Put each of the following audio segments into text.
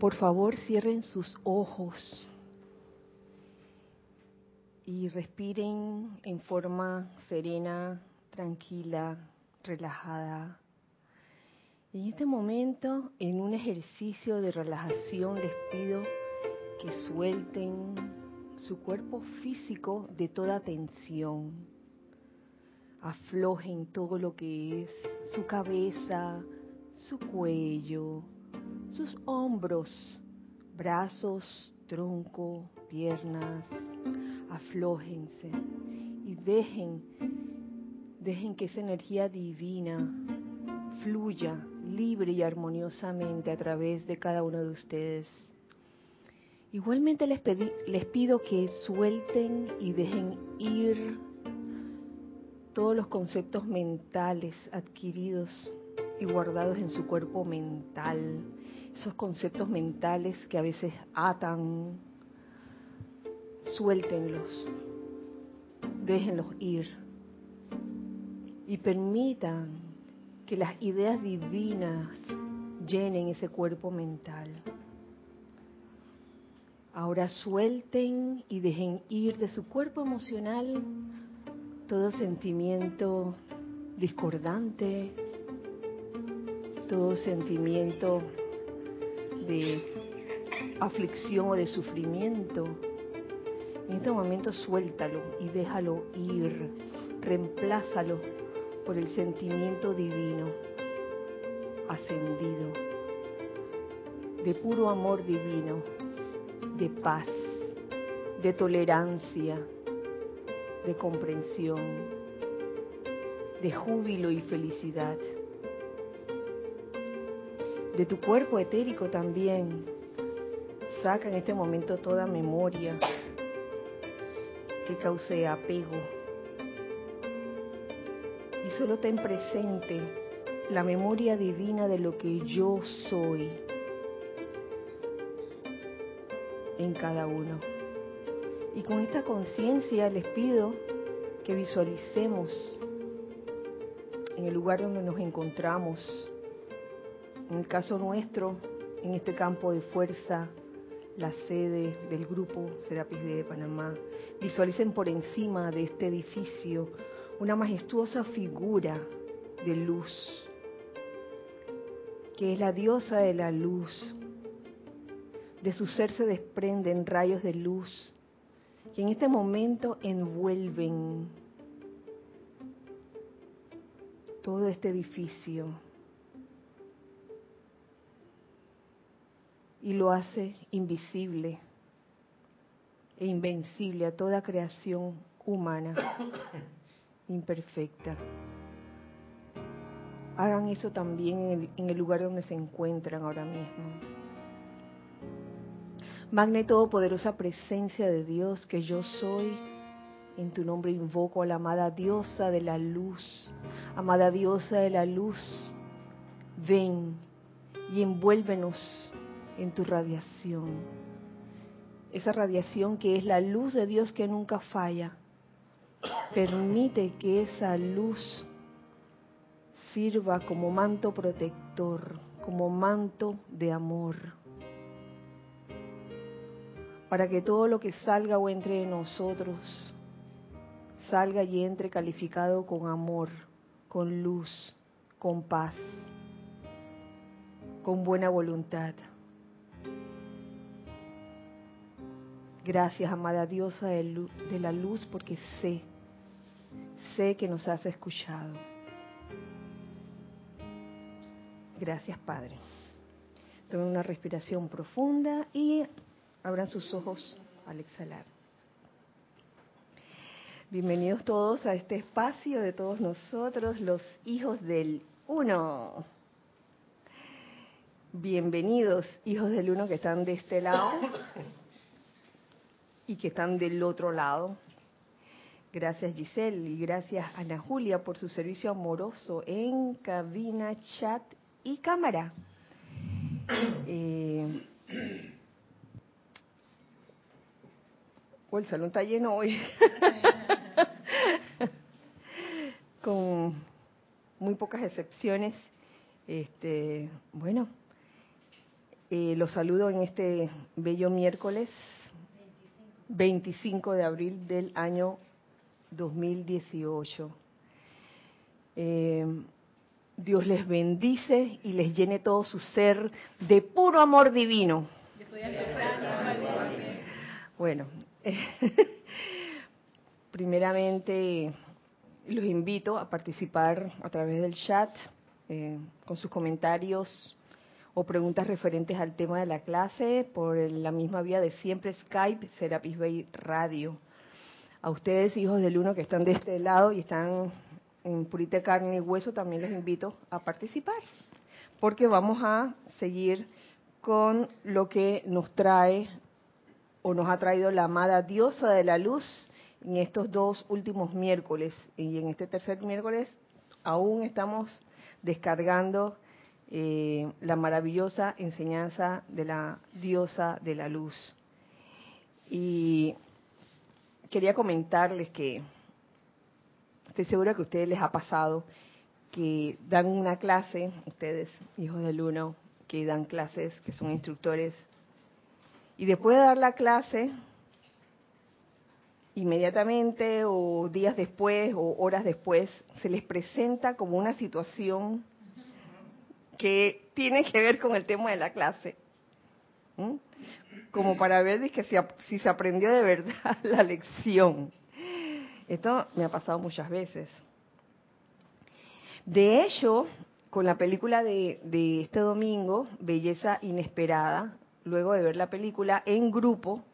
Por favor, cierren sus ojos y respiren en forma serena, tranquila, relajada. En este momento, en un ejercicio de relajación, les pido que suelten su cuerpo físico de toda tensión. Aflojen todo lo que es su cabeza, su cuello, sus hombros, brazos, tronco, piernas. Aflójense y dejen, dejen que esa energía divina fluya libre y armoniosamente a través de cada uno de ustedes. Igualmente les, les pido que suelten y dejen ir todos los conceptos mentales adquiridos y guardados en su cuerpo mental, esos conceptos mentales que a veces atan, suéltenlos, déjenlos ir y permitan que las ideas divinas llenen ese cuerpo mental. Ahora suelten y dejen ir de su cuerpo emocional todo sentimiento discordante, todo sentimiento de aflicción o de sufrimiento. En este momento suéltalo y déjalo ir, reemplázalo por el sentimiento divino ascendido, de puro amor divino, de paz, de tolerancia, de comprensión, de júbilo y felicidad. De tu cuerpo etérico también saca en este momento toda memoria que cause apego. Y solo ten presente la memoria divina de lo que yo soy en cada uno. Y con esta conciencia les pido que visualicemos en el lugar donde nos encontramos, en el caso nuestro, en este campo de fuerza, la sede del grupo Serapis de Panamá. Visualicen por encima de este edificio una majestuosa figura de luz, que es la diosa de la luz. De su ser se desprenden rayos de luz que en este momento envuelven todo este edificio y lo hace invisible e invencible a toda creación humana imperfecta. Hagan eso también en el, en el, lugar donde se encuentran ahora mismo. Magna y todopoderosa presencia de Dios que yo soy, en tu nombre invoco a la amada diosa de la luz. Amada diosa de la luz, ven y envuélvenos en tu radiación. Esa radiación que es la luz de Dios que nunca falla. Permite que esa luz sirva como manto protector, como manto de amor, para que todo lo que salga o entre de nosotros salga y entre calificado con amor, con luz, con paz, con buena voluntad. Gracias, amada diosa de, la luz, porque sé, sé que nos has escuchado. Gracias, Padre. Tomen una respiración profunda y abran sus ojos al exhalar. Bienvenidos todos a este espacio de todos nosotros, los hijos del uno. Bienvenidos, hijos del uno que están de este lado y que están del otro lado. Gracias Giselle y gracias Ana Julia por su servicio amoroso en cabina, chat y cámara. Eh, oh, el salón está lleno hoy. Con muy pocas excepciones. Este, bueno, Eh, los saludo en este bello miércoles 25 de abril del año 2018. Eh, Dios les bendice y les llene todo su ser de puro amor divino. Bueno, primeramente los invito a participar a través del chat eh, con sus comentarios o preguntas referentes al tema de la clase por la misma vía de siempre Skype, Serapis Bay Radio. A ustedes, hijos del uno que están de este lado y están en purita carne y hueso, también les invito a participar, porque vamos a seguir con lo que nos trae o nos ha traído la amada diosa de la luz en estos dos últimos miércoles. Y en este tercer miércoles aún estamos descargando eh, la maravillosa enseñanza de la diosa de la luz. Y quería comentarles que estoy segura que a ustedes les ha pasado que dan una clase, ustedes, hijos del uno, que dan clases, que son instructores, y después de dar la clase, inmediatamente o días después o horas después, se les presenta como una situación que tiene que ver con el tema de la clase. Como para ver que si, se aprendió de verdad la lección. Esto me ha pasado muchas veces. De hecho, con la película de, de este domingo, Belleza Inesperada, luego de ver la película en grupo,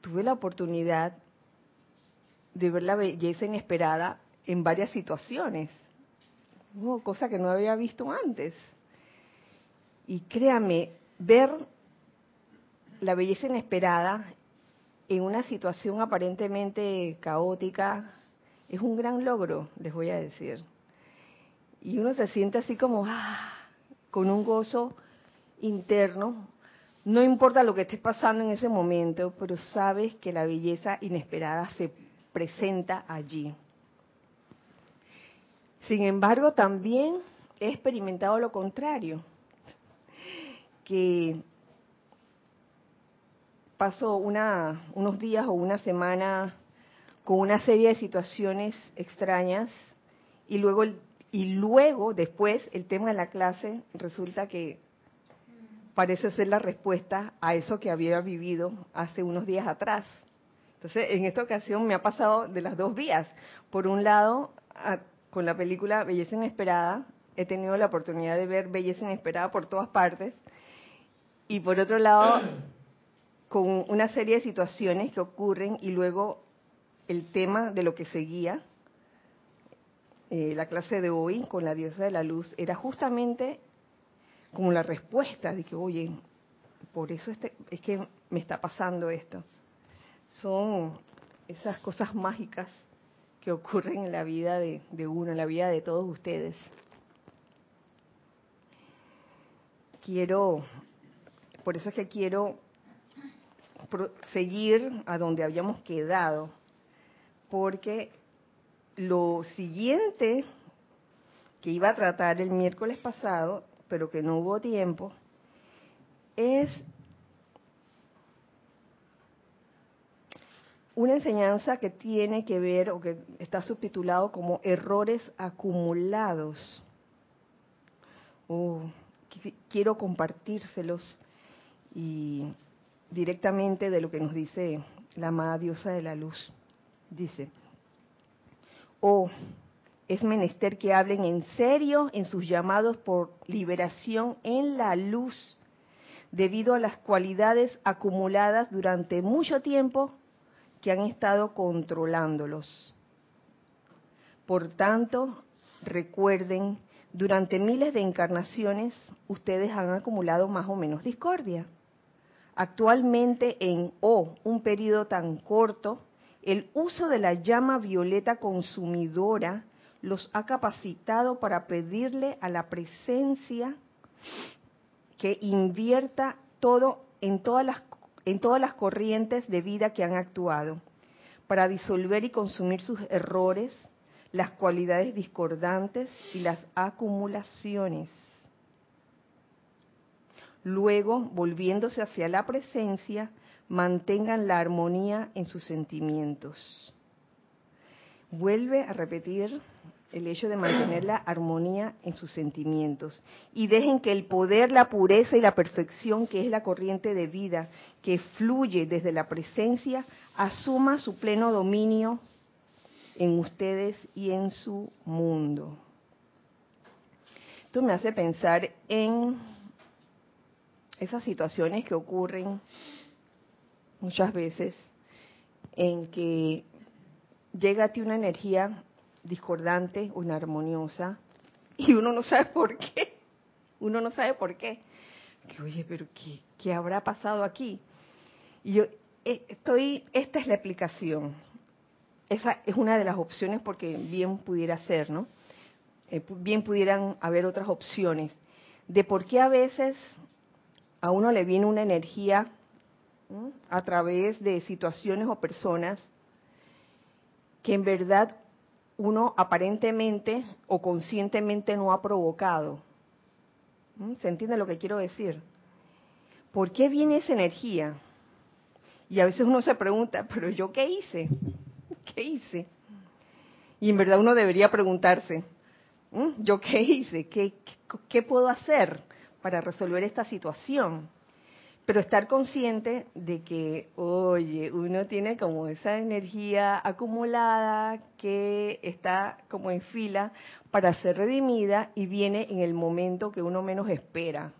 tuve la oportunidad de ver la belleza inesperada en varias situaciones cosa que no había visto antes. Y créame, ver la belleza inesperada en una situación aparentemente caótica es un gran logro, les voy a decir. Y uno se siente así como, ah, con un gozo interno. No importa lo que esté pasando en ese momento, pero sabes que la belleza inesperada se presenta allí. Sin embargo, también he experimentado lo contrario, que paso unos días o una semana con una serie de situaciones extrañas y luego y luego después el tema de la clase resulta que parece ser la respuesta a eso que había vivido hace unos días atrás. Entonces, en esta ocasión me ha pasado de las dos vías. Por un lado, con la película Belleza Inesperada. He tenido la oportunidad de ver Belleza Inesperada por todas partes. Y por otro lado, con una serie de situaciones que ocurren y luego el tema de lo que seguía, eh, la clase de hoy con la diosa de la luz, era justamente como la respuesta de que, oye, por eso este, es que me está pasando esto. Son esas cosas mágicas que ocurren en la vida de, uno, en la vida de todos ustedes. Quiero, por eso es que quiero seguir a donde habíamos quedado, porque lo siguiente que iba a tratar el miércoles pasado, pero que no hubo tiempo, es una enseñanza que tiene que ver o que está subtitulado como errores acumulados. Oh, quiero compartírselos y directamente de lo que nos dice la amada diosa de la luz. Dice, oh, es menester que hablen en serio en sus llamados por liberación en la luz, debido a las cualidades acumuladas durante mucho tiempo que han estado controlándolos. Por tanto, recuerden, durante miles de encarnaciones ustedes han acumulado más o menos discordia. Actualmente en O, un periodo tan corto, el uso de la llama violeta consumidora los ha capacitado para pedirle a la presencia que invierta todo en todas las en todas las corrientes de vida que han actuado, para disolver y consumir sus errores, las cualidades discordantes y las acumulaciones. Luego, volviéndose hacia la presencia, mantengan la armonía en sus sentimientos. Vuelve a repetir el hecho de mantener la armonía en sus sentimientos y dejen que el poder, la pureza y la perfección, que es la corriente de vida que fluye desde la presencia, asuma su pleno dominio en ustedes y en su mundo. Esto me hace pensar en esas situaciones que ocurren muchas veces en que llega a ti una energía discordante o inarmoniosa y uno no sabe por qué. Uno no sabe por qué. Que, oye, pero ¿qué, ¿qué habrá pasado aquí? Y yo eh, estoy, esta es la explicación. Esa es una de las opciones porque bien pudiera ser, ¿no? Eh, bien pudieran haber otras opciones de por qué a veces a uno le viene una energía a través de situaciones o personas que en verdad uno aparentemente o conscientemente no ha provocado. ¿Mm? ¿Se entiende lo que quiero decir? ¿Por qué viene esa energía? Y a veces uno se pregunta, pero yo qué hice? ¿Qué hice? Y en verdad uno debería preguntarse, ¿Mm? ¿yo qué hice? ¿Qué, qué puedo hacer para resolver esta situación? Pero estar consciente de que, oye, uno tiene como esa energía acumulada que está como en fila para ser redimida y viene en el momento que uno menos espera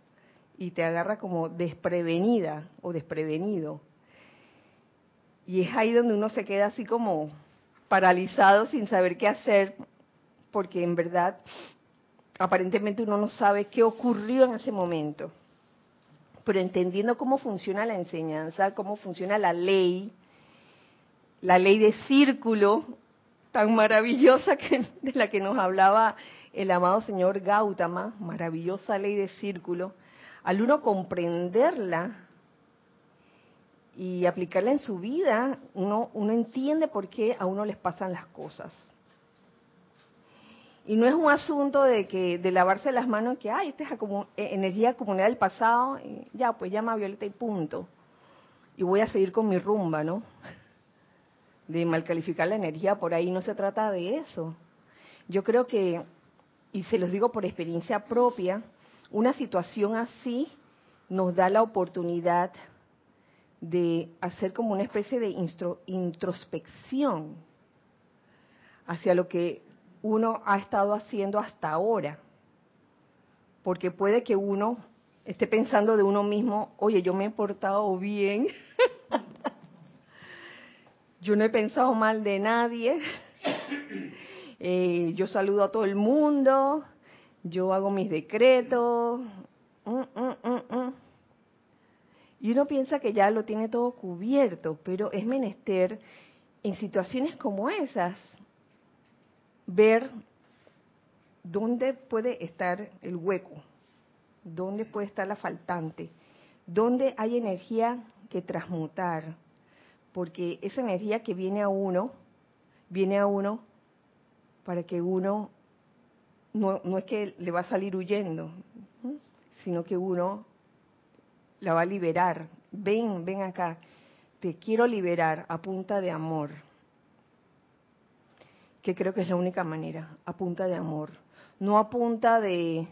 y te agarra como desprevenida o desprevenido. Y es ahí donde uno se queda así como paralizado sin saber qué hacer, porque en verdad aparentemente uno no sabe qué ocurrió en ese momento pero entendiendo cómo funciona la enseñanza, cómo funciona la ley, la ley de círculo tan maravillosa que, de la que nos hablaba el amado señor Gautama, maravillosa ley de círculo, al uno comprenderla y aplicarla en su vida, uno, uno entiende por qué a uno les pasan las cosas. Y no es un asunto de que de lavarse las manos que, ay, esta es eh, energía acumulada del pasado, ya, pues llama Violeta y punto. Y voy a seguir con mi rumba, ¿no? De malcalificar la energía por ahí, no se trata de eso. Yo creo que, y se los digo por experiencia propia, una situación así nos da la oportunidad de hacer como una especie de introspección hacia lo que uno ha estado haciendo hasta ahora. Porque puede que uno esté pensando de uno mismo, oye, yo me he portado bien, yo no he pensado mal de nadie, eh, yo saludo a todo el mundo, yo hago mis decretos. Mm, mm, mm, y uno piensa que ya lo tiene todo cubierto, pero es menester en situaciones como esas ver dónde puede estar el hueco, dónde puede estar la faltante, dónde hay energía que transmutar, porque esa energía que viene a uno, viene a uno para que uno no, no es que le va a salir huyendo, sino que uno la va a liberar. Ven, ven acá, te quiero liberar a punta de amor que creo que es la única manera, a punta de amor, no a punta de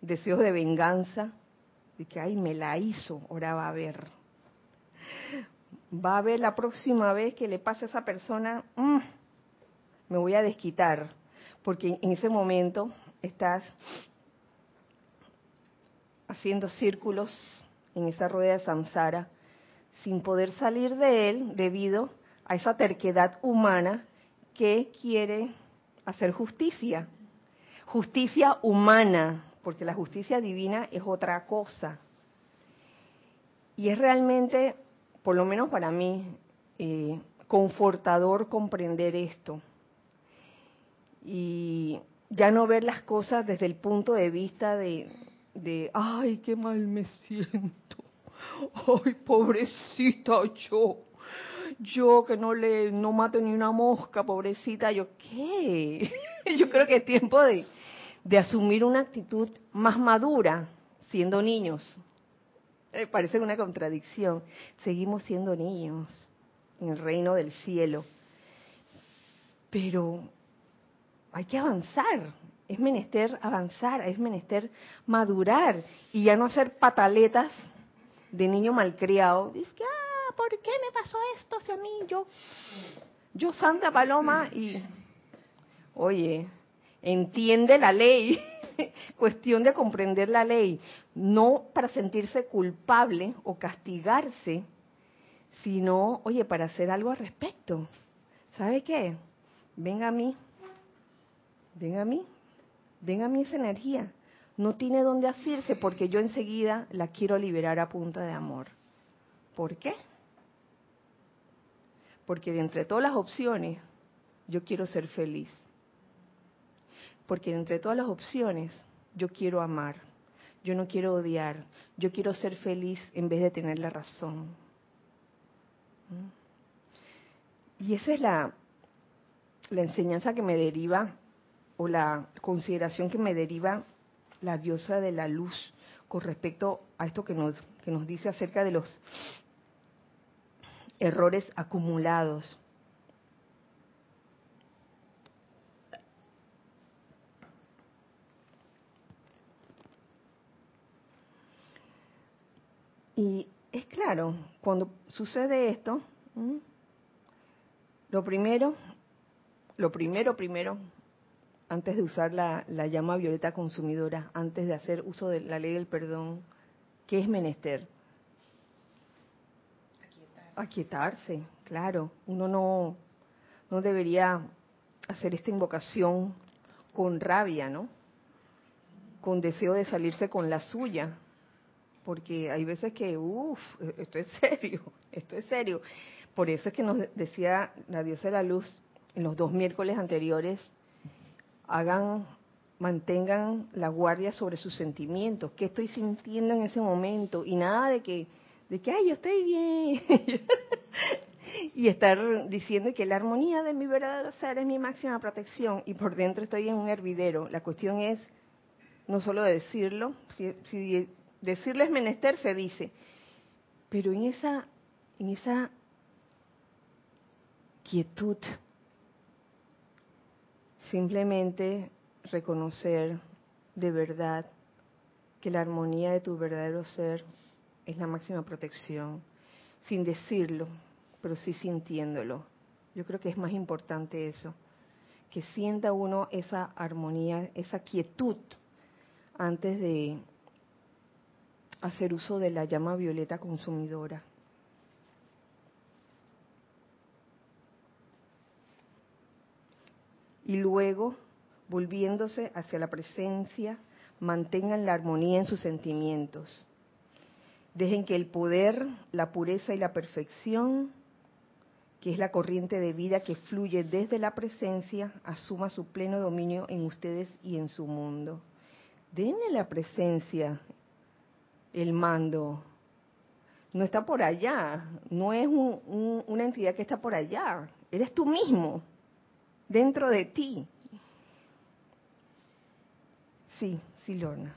deseos de venganza, de que, ay, me la hizo, ahora va a ver. Va a ver la próxima vez que le pase a esa persona, mm, me voy a desquitar, porque en ese momento estás haciendo círculos en esa rueda de samsara sin poder salir de él debido a esa terquedad humana que quiere hacer justicia. Justicia humana, porque la justicia divina es otra cosa. Y es realmente, por lo menos para mí, eh, confortador comprender esto. Y ya no ver las cosas desde el punto de vista de, de ay, qué mal me siento. Ay, pobrecita yo yo que no le no mato ni una mosca, pobrecita, yo qué? yo creo que es tiempo de, de asumir una actitud más madura, siendo niños, parece una contradicción. Seguimos siendo niños en el reino del cielo. Pero hay que avanzar, es menester avanzar, es menester madurar y ya no hacer pataletas de niño malcriado. Dice que, ¿por qué me pasó esto hacia mí? Yo, yo Santa Paloma y, oye, entiende la ley, cuestión de comprender la ley, no para sentirse culpable o castigarse, sino, oye, para hacer algo al respecto. ¿Sabe qué? Venga a mí, venga a mí, venga a mí esa energía. No tiene dónde asirse porque yo enseguida la quiero liberar a punta de amor. ¿Por qué? Porque de entre todas las opciones, yo quiero ser feliz. Porque de entre todas las opciones, yo quiero amar. Yo no quiero odiar. Yo quiero ser feliz en vez de tener la razón. ¿Mm? Y esa es la, la enseñanza que me deriva o la consideración que me deriva la diosa de la luz con respecto a esto que nos, que nos dice acerca de los errores acumulados. Y es claro, cuando sucede esto, lo primero, lo primero, primero, antes de usar la, llama violeta consumidora, antes de hacer uso de la ley del perdón, ¿qué es menester? Aquietarse. Claro. Uno no, no debería hacer esta invocación con rabia, ¿no? Con deseo de salirse con la suya. Porque hay veces que, uff, esto es serio, esto es serio. Por eso es que nos decía la diosa de la luz en los dos miércoles anteriores, hagan, mantengan la guardia sobre sus sentimientos, qué estoy sintiendo en ese momento y nada de que, de que, ay, yo estoy bien. y estar diciendo que la armonía de mi verdadero ser es mi máxima protección y por dentro estoy en un hervidero. La cuestión es no solo decirlo, si, si decirles menester se dice, pero en esa, en esa quietud Simplemente reconocer de verdad que la armonía de tu verdadero ser es la máxima protección, sin decirlo, pero sí sintiéndolo. Yo creo que es más importante eso, que sienta uno esa armonía, esa quietud antes de hacer uso de la llama violeta consumidora. y luego, volviéndose hacia la presencia, mantengan la armonía en sus sentimientos. Dejen que el poder, la pureza y la perfección, que es la corriente de vida que fluye desde la presencia, asuma su pleno dominio en ustedes y en su mundo. Denle la presencia el mando. No está por allá, no es una entidad que está por allá, eres tú mismo dentro de ti. Sí, sí, Lorna.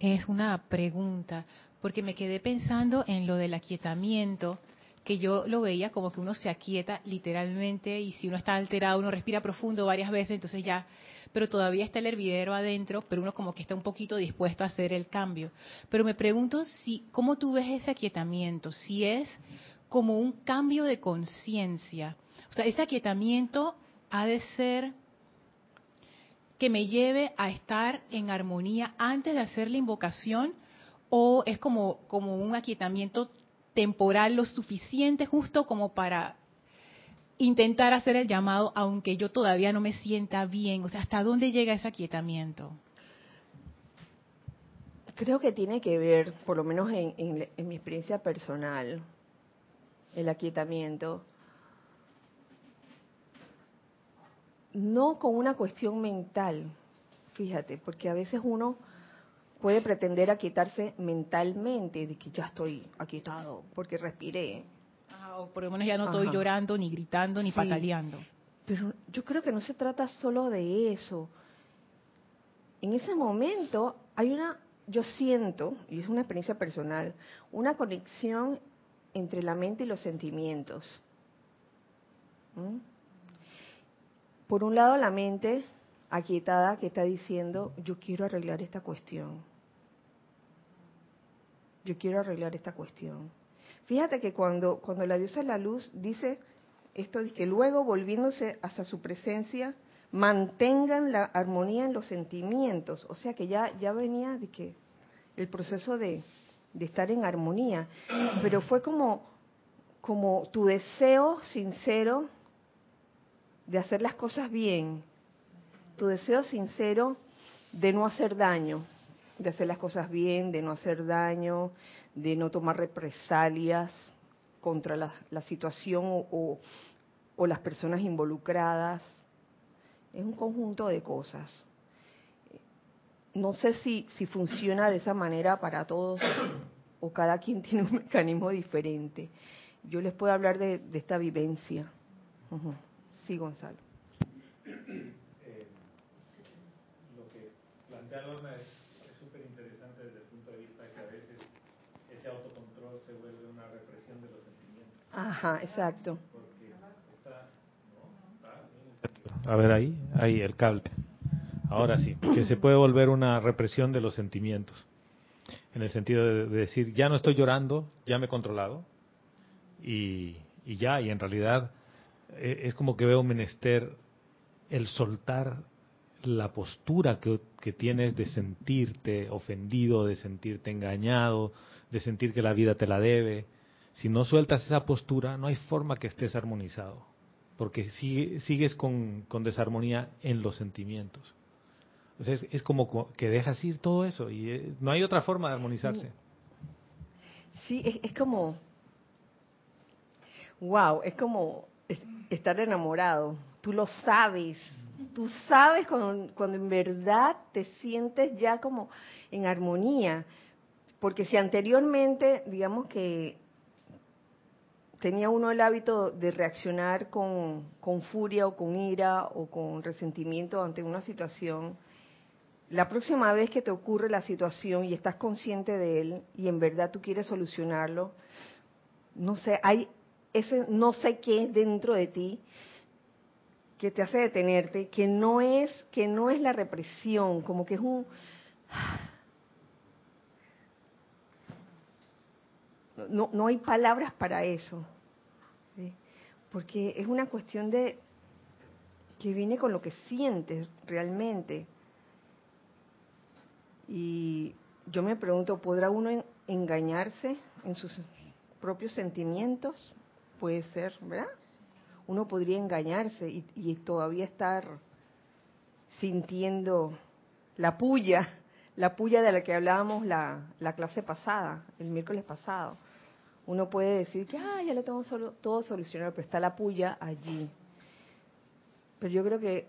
Es una pregunta, porque me quedé pensando en lo del aquietamiento, que yo lo veía como que uno se aquieta literalmente y si uno está alterado, uno respira profundo varias veces, entonces ya, pero todavía está el hervidero adentro, pero uno como que está un poquito dispuesto a hacer el cambio. Pero me pregunto si, ¿cómo tú ves ese aquietamiento? Si es como un cambio de conciencia. O sea, ese aquietamiento ha de ser que me lleve a estar en armonía antes de hacer la invocación o es como, como un aquietamiento temporal lo suficiente justo como para intentar hacer el llamado aunque yo todavía no me sienta bien? O sea, ¿hasta dónde llega ese aquietamiento? Creo que tiene que ver, por lo menos en, en mi experiencia personal, el aquietamiento no con una cuestión mental, fíjate, porque a veces uno puede pretender aquietarse mentalmente, de que ya estoy aquietado, porque respiré. o por lo menos ya no estoy llorando, ni gritando, ni pataleando. Pero yo creo que no se trata solo de eso. En ese momento hay una yo siento, y es una experiencia personal, una conexión entre la mente y los sentimientos. ¿Mm? Por un lado, la mente aquietada que está diciendo, yo quiero arreglar esta cuestión. Yo quiero arreglar esta cuestión. Fíjate que cuando, cuando la diosa de la luz dice esto, de que luego volviéndose hacia su presencia, mantengan la armonía en los sentimientos. O sea que ya, ya venía de que el proceso de, de estar en armonía. Pero fue como, como tu deseo sincero de hacer las cosas bien, tu deseo sincero de no hacer daño, de hacer las cosas bien, de no hacer daño, de no tomar represalias contra la, situación o, las personas involucradas. Es un conjunto de cosas. No sé si, si funciona de esa manera para todos o cada quien tiene un mecanismo diferente. Yo les puedo hablar de, esta vivencia. Sí, Gonzalo. Eh, lo que plantea Lorna es súper interesante desde el punto de vista de que a veces ese autocontrol se vuelve una represión de los sentimientos. Ajá, exacto. A ver ahí, ahí el cable. Ahora sí, que se puede volver una represión de los sentimientos. En el sentido de, decir, ya no estoy llorando, ya me he controlado. Y, y ya, y en realidad eh, es como que veo menester el soltar la postura que, que, tienes de sentirte ofendido, de sentirte engañado, de sentir que la vida te la debe. Si no sueltas esa postura, no hay forma que estés armonizado, porque sigues con, desarmonía en los sentimientos. es, como que dejas ir todo eso y eh, no hay otra forma de armonizarse. Sí, es, es como, wow, es como estar enamorado. Tú lo sabes. Tú sabes cuando, cuando en verdad te sientes ya como en armonía. Porque si anteriormente, digamos que tenía uno el hábito de reaccionar con, con, furia o con ira o con resentimiento ante una situación, la próxima vez que te ocurre la situación y estás consciente de él y en verdad tú quieres solucionarlo, no sé, hay ese no sé qué dentro de ti que te hace detenerte, que no es que no es la represión, como que es un no, no hay palabras para eso, porque es una cuestión de que viene con lo que sientes realmente. Y yo me pregunto, ¿podrá uno engañarse en sus propios sentimientos? Puede ser, ¿verdad? Uno podría engañarse y, todavía estar sintiendo la puya, la puya de la que hablábamos la, clase pasada, el miércoles pasado. Uno puede decir que ah, ya lo tengo solo, todo solucionado, pero está la puya allí. Pero yo creo que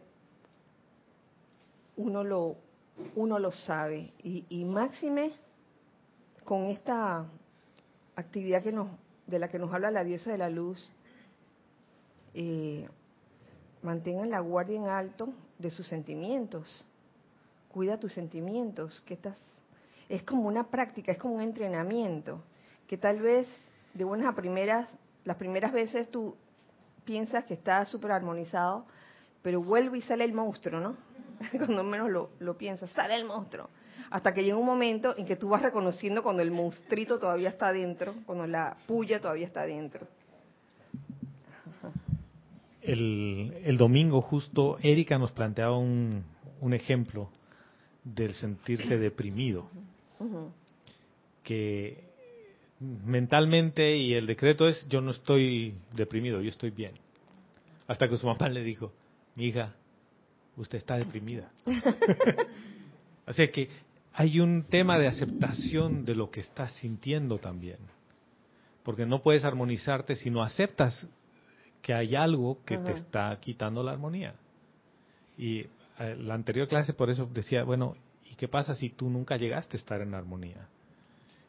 uno lo, uno lo sabe. Y, y máxime con esta actividad que nos de la que nos habla la diosa de la luz, eh, mantengan la guardia en alto de sus sentimientos. Cuida tus sentimientos, que estás es como una práctica, es como un entrenamiento, que tal vez de buenas a primeras, las primeras veces tú piensas que está súper armonizado, pero vuelve y sale el monstruo, ¿no? Cuando menos lo, lo piensas, sale el monstruo hasta que llega un momento en que tú vas reconociendo cuando el monstruito todavía está dentro, cuando la puya todavía está dentro. El, domingo justo Erika nos planteaba un, ejemplo del sentirse deprimido, que mentalmente y el decreto es yo no estoy deprimido, yo estoy bien. Hasta que su mamá le dijo, mi hija, usted está deprimida. Así que hay un tema de aceptación de lo que estás sintiendo también. Porque no puedes armonizarte si no aceptas que hay algo que te está quitando la armonía. Y eh, la anterior clase por eso decía, bueno, ¿y qué pasa si tú nunca llegaste a estar en armonía?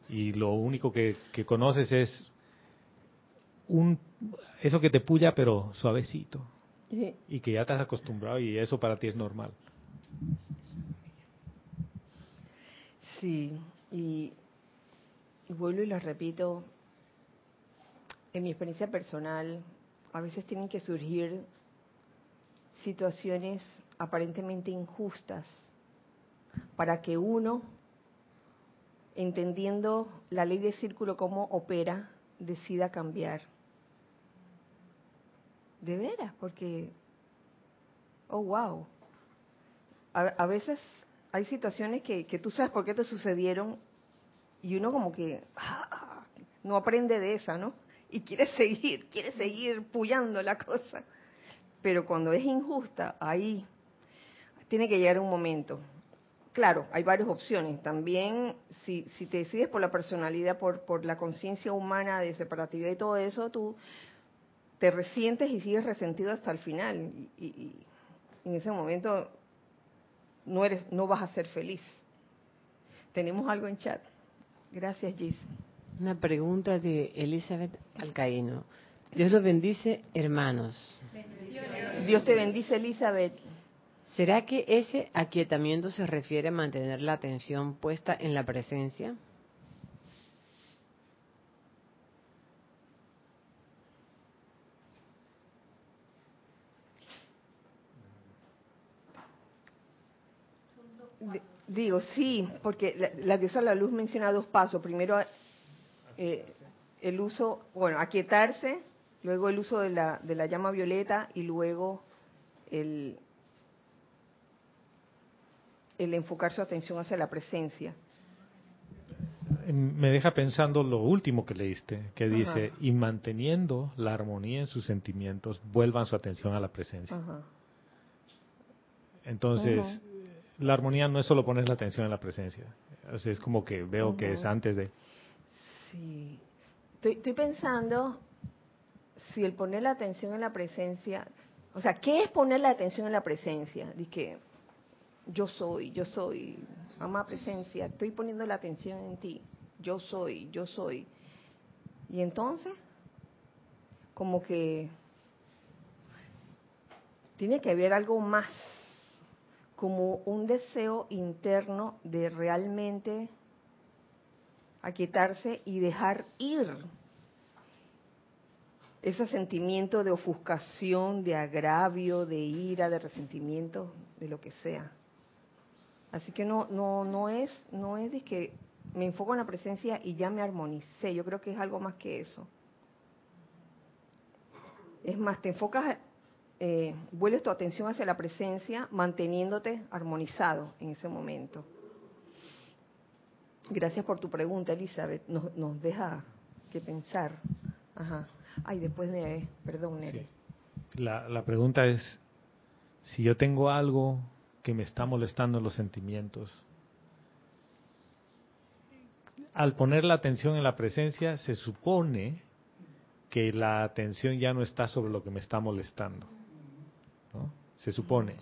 Y lo único que, que conoces es un eso que te puya pero suavecito. Y que ya te has acostumbrado y eso para ti es normal. Sí, y, vuelvo y lo repito, en mi experiencia personal, a veces tienen que surgir situaciones aparentemente injustas para que uno, entendiendo la ley del círculo, cómo opera, decida cambiar. De veras, porque, oh, wow. A, veces hay situaciones que, que, tú sabes por qué te sucedieron y uno como que ah, no aprende de esa, ¿no? Y quiere seguir, quiere seguir puyando la cosa. Pero cuando es injusta, ahí tiene que llegar un momento. Claro, hay varias opciones. También, si, si te decides por la personalidad, por, por la conciencia humana de separatividad y todo eso, tú te resientes y sigues resentido hasta el final. Y, en ese momento no, eres, no vas a ser feliz. Tenemos algo en chat. Gracias, Gis. Una pregunta de Elizabeth Alcaíno. Dios los bendice, hermanos. Dios te bendice, Elizabeth. ¿Será que ese aquietamiento se refiere a mantener la atención puesta en la presencia? Digo, sí, porque la, diosa de la luz menciona dos pasos. Primero, eh, el uso, bueno, aquietarse, luego el uso de la, de la llama violeta y luego el, el enfocar su atención hacia la presencia. Me deja pensando lo último que leíste, que dice, y manteniendo la armonía en sus sentimientos, vuelvan su atención a la presencia. Entonces, la armonía no es solo poner la atención en la presencia. es como que veo que es antes de... Sí. Estoy, pensando si el poner la atención en la presencia, o sea, ¿qué es poner la atención en la presencia? Dice que yo soy, yo soy, mamá presencia, estoy poniendo la atención en ti, yo soy, yo soy. Y entonces, como que tiene que haber algo más como un deseo interno de realmente aquietarse y dejar ir ese sentimiento de ofuscación, de agravio, de ira, de resentimiento, de lo que sea. Así que no no no es no es de que me enfoco en la presencia y ya me armonicé. Yo creo que es algo más que eso. Es más, te enfocas eh, vuelves tu atención hacia la presencia, manteniéndote armonizado en ese momento. Gracias por tu pregunta, Elizabeth. Nos, deja que pensar. Ajá. Ay, después de... Perdón, Nere. La, la pregunta es, si yo tengo algo que me está molestando en los sentimientos, al poner la atención en la presencia, se supone que la atención ya no está sobre lo que me está molestando. Se supone.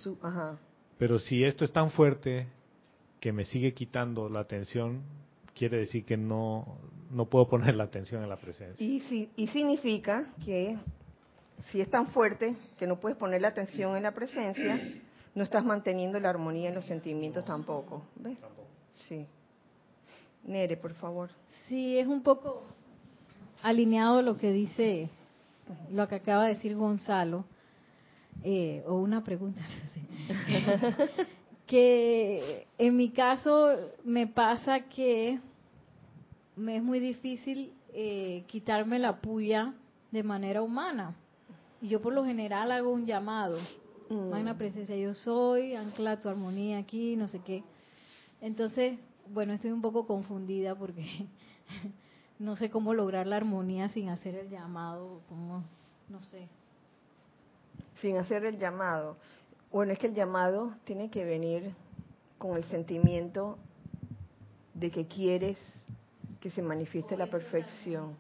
Pero si esto es tan fuerte que me sigue quitando la atención, quiere decir que no, no puedo poner la atención en la presencia. Y, si, y significa que si es tan fuerte que no puedes poner la atención en la presencia, no estás manteniendo la armonía en los sentimientos tampoco. ¿Ves? Sí. Nere, por favor. Sí, es un poco alineado lo que dice, lo que acaba de decir Gonzalo eh, o una pregunta, que en mi caso me pasa que me es muy difícil eh, quitarme la puya de manera humana. Y yo por lo general hago un llamado. Mm. presencia, yo soy, ancla tu armonía aquí, no sé qué. Entonces, bueno, estoy un poco confundida porque no sé cómo lograr la armonía sin hacer el llamado, como, no sé sin hacer el llamado. Bueno, es que el llamado tiene que venir con el sentimiento de que quieres que se manifieste la perfección.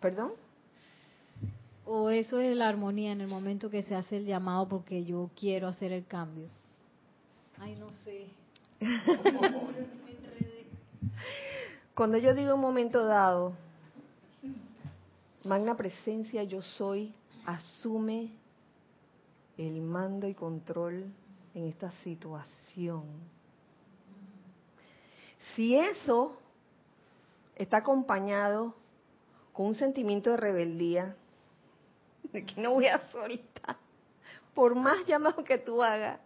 ¿Perdón? O eso es la armonía en el momento que se hace el llamado porque yo quiero hacer el cambio. Ay, no sé. Cuando yo digo un momento dado, magna presencia yo soy, asume el mando y control en esta situación. Si eso está acompañado con un sentimiento de rebeldía, de que no voy a soltar, por más llamado que tú hagas,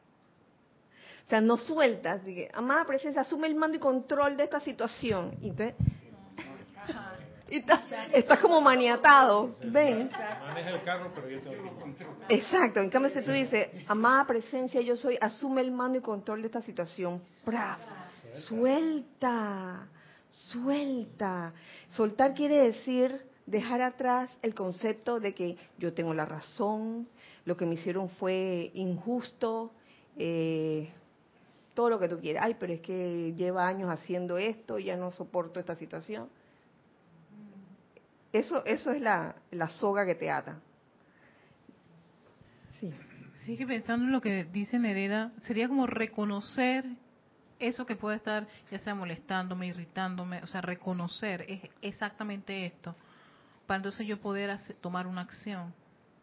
o sea, no sueltas. Así amada presencia, asume el mando y control de esta situación. Entonces, y estás, como maniatado. Ven. Maneja el carro, pero yo tengo Exacto. En cambio, si tú dices, amada presencia, yo soy, asume el mando y control de esta situación. Suelta. Suelta. Soltar quiere decir dejar atrás el concepto de que yo tengo la razón, lo que me hicieron fue injusto, eh, todo lo que tú quieras. Ay, pero es que lleva años haciendo esto, ya no soporto esta situación. Eso, eso es la, la soga que te ata. Sí. Sigue pensando en lo que dice Nereda, sería como reconocer eso que puede estar ya sea molestándome, irritándome, o sea, reconocer es exactamente esto, para entonces yo poder tomar una acción.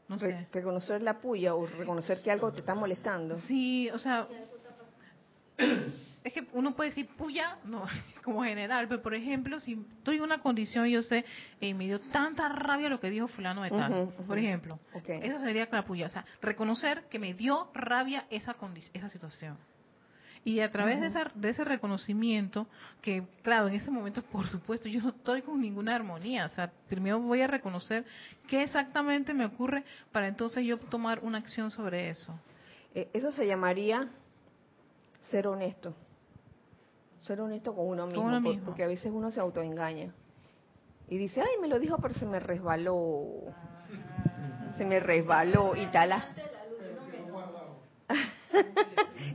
No sé. reconocer la puya o reconocer que algo te está molestando. Sí, o sea, es que uno puede decir puya, no, como general, pero por ejemplo, si estoy en una condición y yo sé, eh, me dio tanta rabia lo que dijo fulano de tal, por ejemplo, eso sería la puya, o sea, reconocer que me dio rabia esa, esa situación. Y a través de, de ese reconocimiento, que claro, en ese momento, por supuesto, yo no estoy con ninguna armonía. O sea, primero voy a reconocer qué exactamente me ocurre para entonces yo tomar una acción sobre eso. Eh, eso se llamaría ser honesto. Ser honesto con uno mismo, porque a veces uno se autoengaña. Y dice, ay, me lo dijo, pero se me resbaló. Se me resbaló y tal.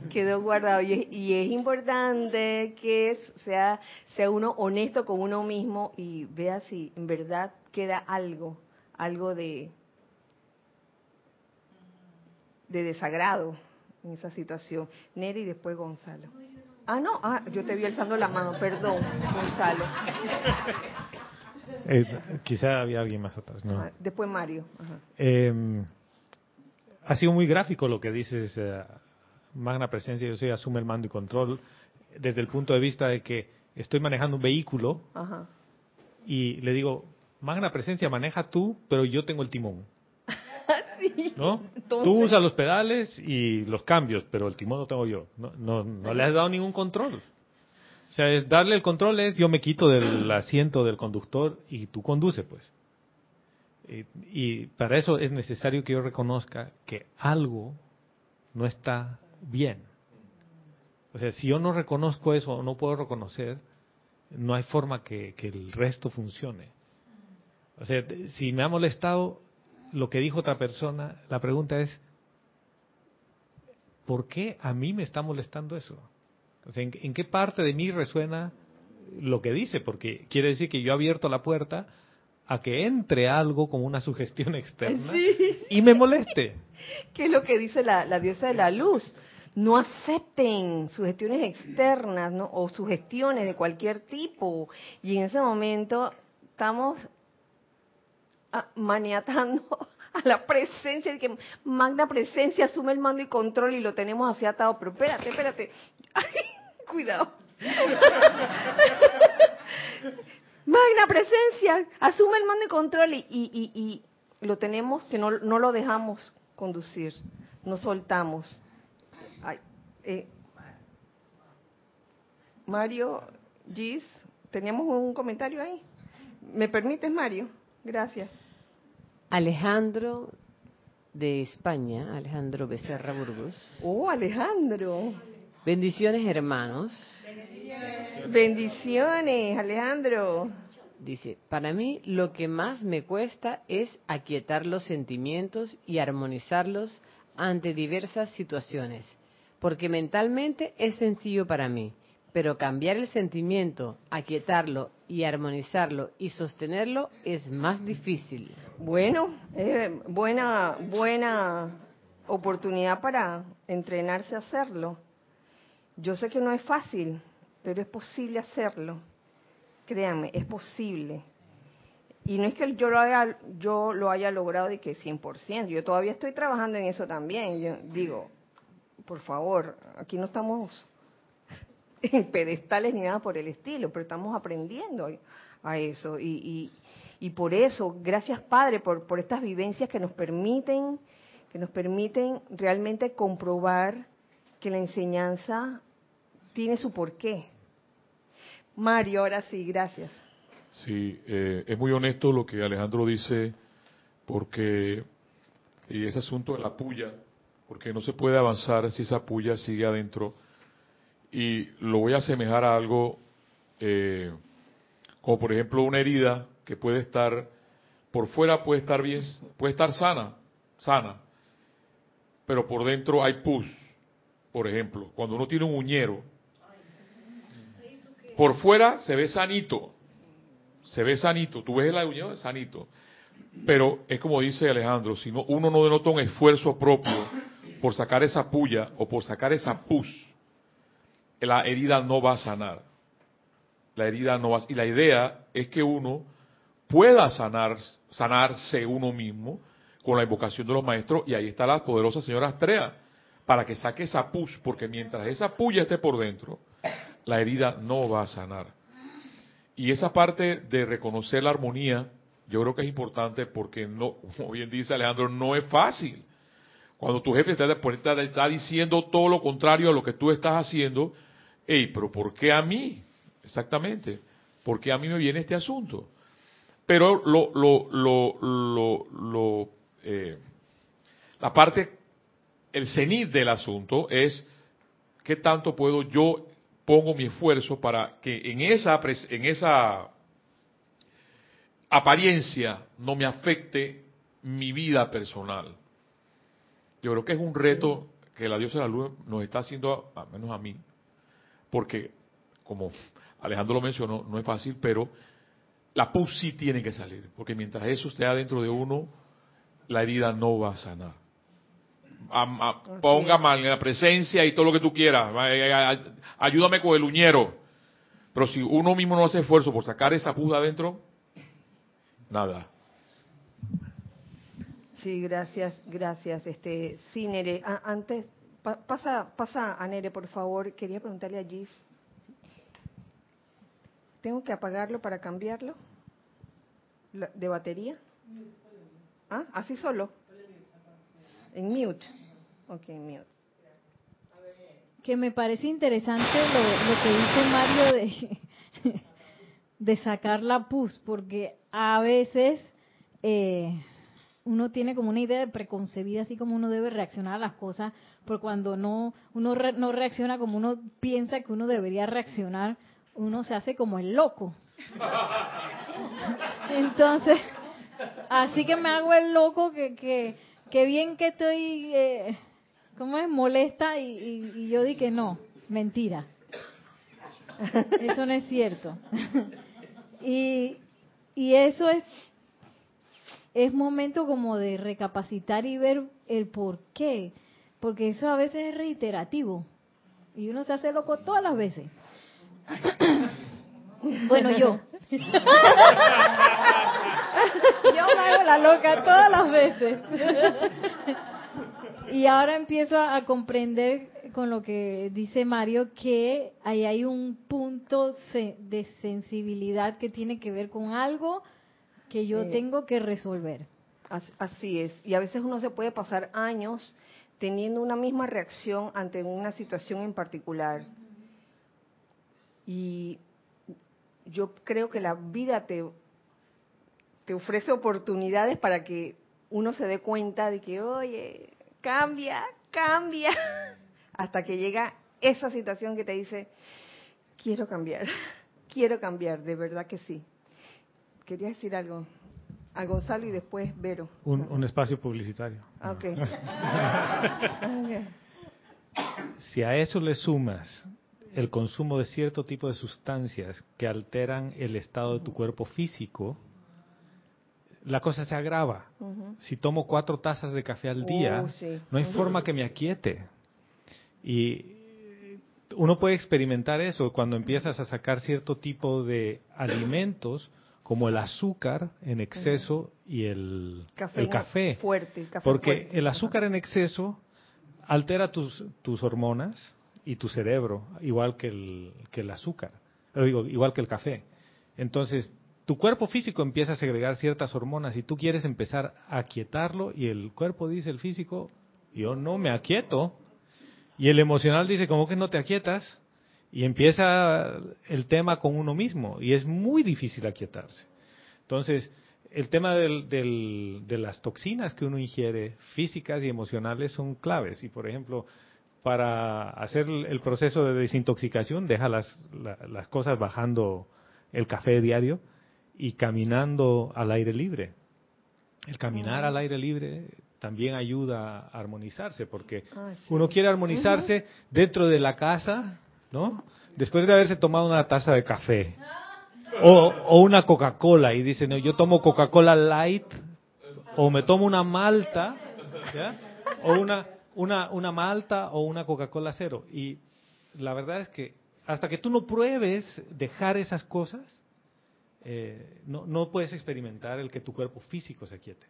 Quedó guardado. Y es, importante que sea, sea uno honesto con uno mismo y vea si en verdad queda algo, algo de, de desagrado en esa situación. Neri y después Gonzalo. Ah, no, ah, yo te vi alzando la mano, perdón, Gonzalo. Eh, quizá había alguien más atrás, ¿no? Ah, después Mario. Em, ha sido muy gráfico lo que dices, eh, Magna Presencia, yo soy, asume el mando y control, desde el punto de vista de que estoy manejando un vehículo y le digo, Magna Presencia, maneja tú, pero yo tengo el timón. ¿No? Tú usas los pedales y los cambios, pero el timón lo tengo yo. No, no, no le has dado ningún control. O sea, es darle el control es yo me quito del asiento del conductor y tú conduce, pues. Y, y, para eso es necesario que yo reconozca que algo no está bien. O sea, si yo no reconozco eso o no puedo reconocer, no hay forma que, que el resto funcione. O sea, si me ha molestado, lo que dijo otra persona, la pregunta es, ¿por qué a mí me está molestando eso? O sea, ¿en, qué parte de mí resuena lo que dice? Porque quiere decir que yo he abierto la puerta a que entre algo como una sugestión externa y me moleste. ¿Qué es lo que dice la, la, diosa de la luz? No acepten sugestiones externas ¿no? o sugestiones de cualquier tipo. Y en ese momento estamos maniatando a la presencia, de que magna presencia asume el mando y control y lo tenemos así atado. Pero espérate, espérate. cuidado. magna presencia asume el mando y control y, y, y, lo tenemos que no, no lo dejamos conducir, no soltamos. Eh, Mario Gis, ¿teníamos un comentario ahí? ¿Me permites, Mario? Gracias. Alejandro de España, Alejandro Becerra Burgos. Oh, Alejandro. Bendiciones, hermanos. Bendiciones, Alejandro. Dice, para mí lo que más me cuesta es aquietar los sentimientos y armonizarlos ante diversas situaciones, porque mentalmente es sencillo para mí, pero cambiar el sentimiento, aquietarlo y armonizarlo y sostenerlo es más difícil. Bueno, eh, buena, buena oportunidad para entrenarse a hacerlo. Yo sé que no es fácil, pero es posible hacerlo. Créanme, es posible. Y no es que yo lo haya, yo lo haya logrado de que 100%, yo todavía estoy trabajando en eso también. Yo digo, por favor, aquí no estamos en pedestales ni nada por el estilo, pero estamos aprendiendo a eso. Y, y, por eso, gracias Padre por, por estas vivencias que nos permiten, que nos permiten realmente comprobar que la enseñanza tiene su porqué. Mario, ahora sí, gracias. Sí, eh, es muy honesto lo que Alejandro dice, porque y ese asunto de la puya, porque no se puede avanzar si esa puya sigue adentro. Y lo voy a asemejar a algo eh, como por ejemplo una herida que puede estar por fuera puede estar bien, puede estar sana, sana, pero por dentro hay pus. Por ejemplo, cuando uno tiene un uñero, por fuera se ve sanito, se ve sanito, tú ves el uñero sanito, pero es como dice Alejandro, si no, uno no denota un esfuerzo propio por sacar esa puya o por sacar esa pus, la herida no va a sanar la herida no va, y la idea es que uno pueda sanar, sanarse uno mismo con la invocación de los maestros y ahí está la poderosa señora Astrea para que saque esa pus, porque mientras esa puya esté por dentro, la herida no va a sanar. Y esa parte de reconocer la armonía, yo creo que es importante porque no, como bien dice Alejandro, no es fácil. Cuando tu jefe está, está diciendo todo lo contrario a lo que tú estás haciendo, hey, pero ¿por qué a mí? Exactamente. Porque a mí me viene este asunto. Pero lo, lo, lo, lo, eh, la parte, el cenit del asunto es qué tanto puedo yo pongo mi esfuerzo para que en esa, en esa apariencia no me afecte mi vida personal. Yo creo que es un reto que la diosa de la luz nos está haciendo, al menos a mí, porque como Alejandro lo mencionó, no es fácil, pero la pus sí tiene que salir, porque mientras eso esté adentro de uno, la herida no va a sanar. ponga mal en la presencia y todo lo que tú quieras, ayúdame con el uñero. Pero si uno mismo no hace esfuerzo por sacar esa pus adentro, nada. Sí, gracias, gracias. Este, sí, Nere, pasa, pasa a Nere, por favor. Quería preguntarle a Gis ¿Tengo que apagarlo para cambiarlo? ¿De batería? ¿Ah? ¿Así solo? En mute. Ok, mute. Que me parece interesante lo, que dice Mario de, de sacar la pus, porque a veces eh, uno tiene como una idea preconcebida, así como uno debe reaccionar a las cosas, pero cuando no uno no reacciona como uno piensa que uno debería reaccionar, uno se hace como el loco. Entonces, así que me hago el loco que, que, bien que estoy, eh, ¿cómo es? Molesta y, y, yo dije no, mentira. Eso no es cierto. y, y eso es, es momento como de recapacitar y ver el por qué. Porque eso a veces es reiterativo. Y uno se hace loco todas las veces. Bueno, yo. yo me hago la loca todas las veces. y ahora empiezo a, comprender con lo que dice Mario que ahí hay un punto de sensibilidad que tiene que ver con algo que yo tengo que resolver. Así es. Y a veces uno se puede pasar años teniendo una misma reacción ante una situación en particular. Y yo creo que la vida te, te ofrece oportunidades para que uno se dé cuenta de que, oye, cambia, cambia, hasta que llega esa situación que te dice, quiero cambiar, quiero cambiar, de verdad que sí. Quería decir algo a Gonzalo y después Vero. Un, espacio publicitario. Ah, ok. Si a eso le sumas el consumo de cierto tipo de sustancias que alteran el estado de tu cuerpo físico, la cosa se agrava. Si tomo cuatro tazas de café al día, oh, no hay forma que me aquiete. Y uno puede experimentar eso cuando empiezas a sacar cierto tipo de alimentos como el azúcar en exceso y el café, el café. Fuerte, porque el azúcar en exceso altera tus, tus hormonas, y tu cerebro, igual que el, que el azúcar, o digo, igual que el café. Entonces, tu cuerpo físico empieza a segregar ciertas hormonas y tú quieres empezar a aquietarlo y el cuerpo dice, el físico, yo no me aquieto. Y el emocional dice, ¿cómo que no te aquietas? Y empieza el tema con uno mismo y es muy difícil aquietarse. Entonces, el tema del, del, de las toxinas que uno ingiere, físicas y emocionales, son claves. Y, por ejemplo, para hacer el proceso de desintoxicación, deja las, las cosas bajando el café diario y caminando al aire libre. El caminar al aire libre también ayuda a armonizarse, porque Ah, sí. uno quiere armonizarse dentro de la casa, ¿no? Después de haberse tomado una taza de café o, una Coca-Cola y dice, no, yo tomo Coca-Cola light o me tomo una malta. O una, una, una malta o una Coca-Cola cero. Y la verdad es que hasta que tú no pruebes dejar esas cosas, eh, no, no puedes experimentar el que tu cuerpo físico se aquiete.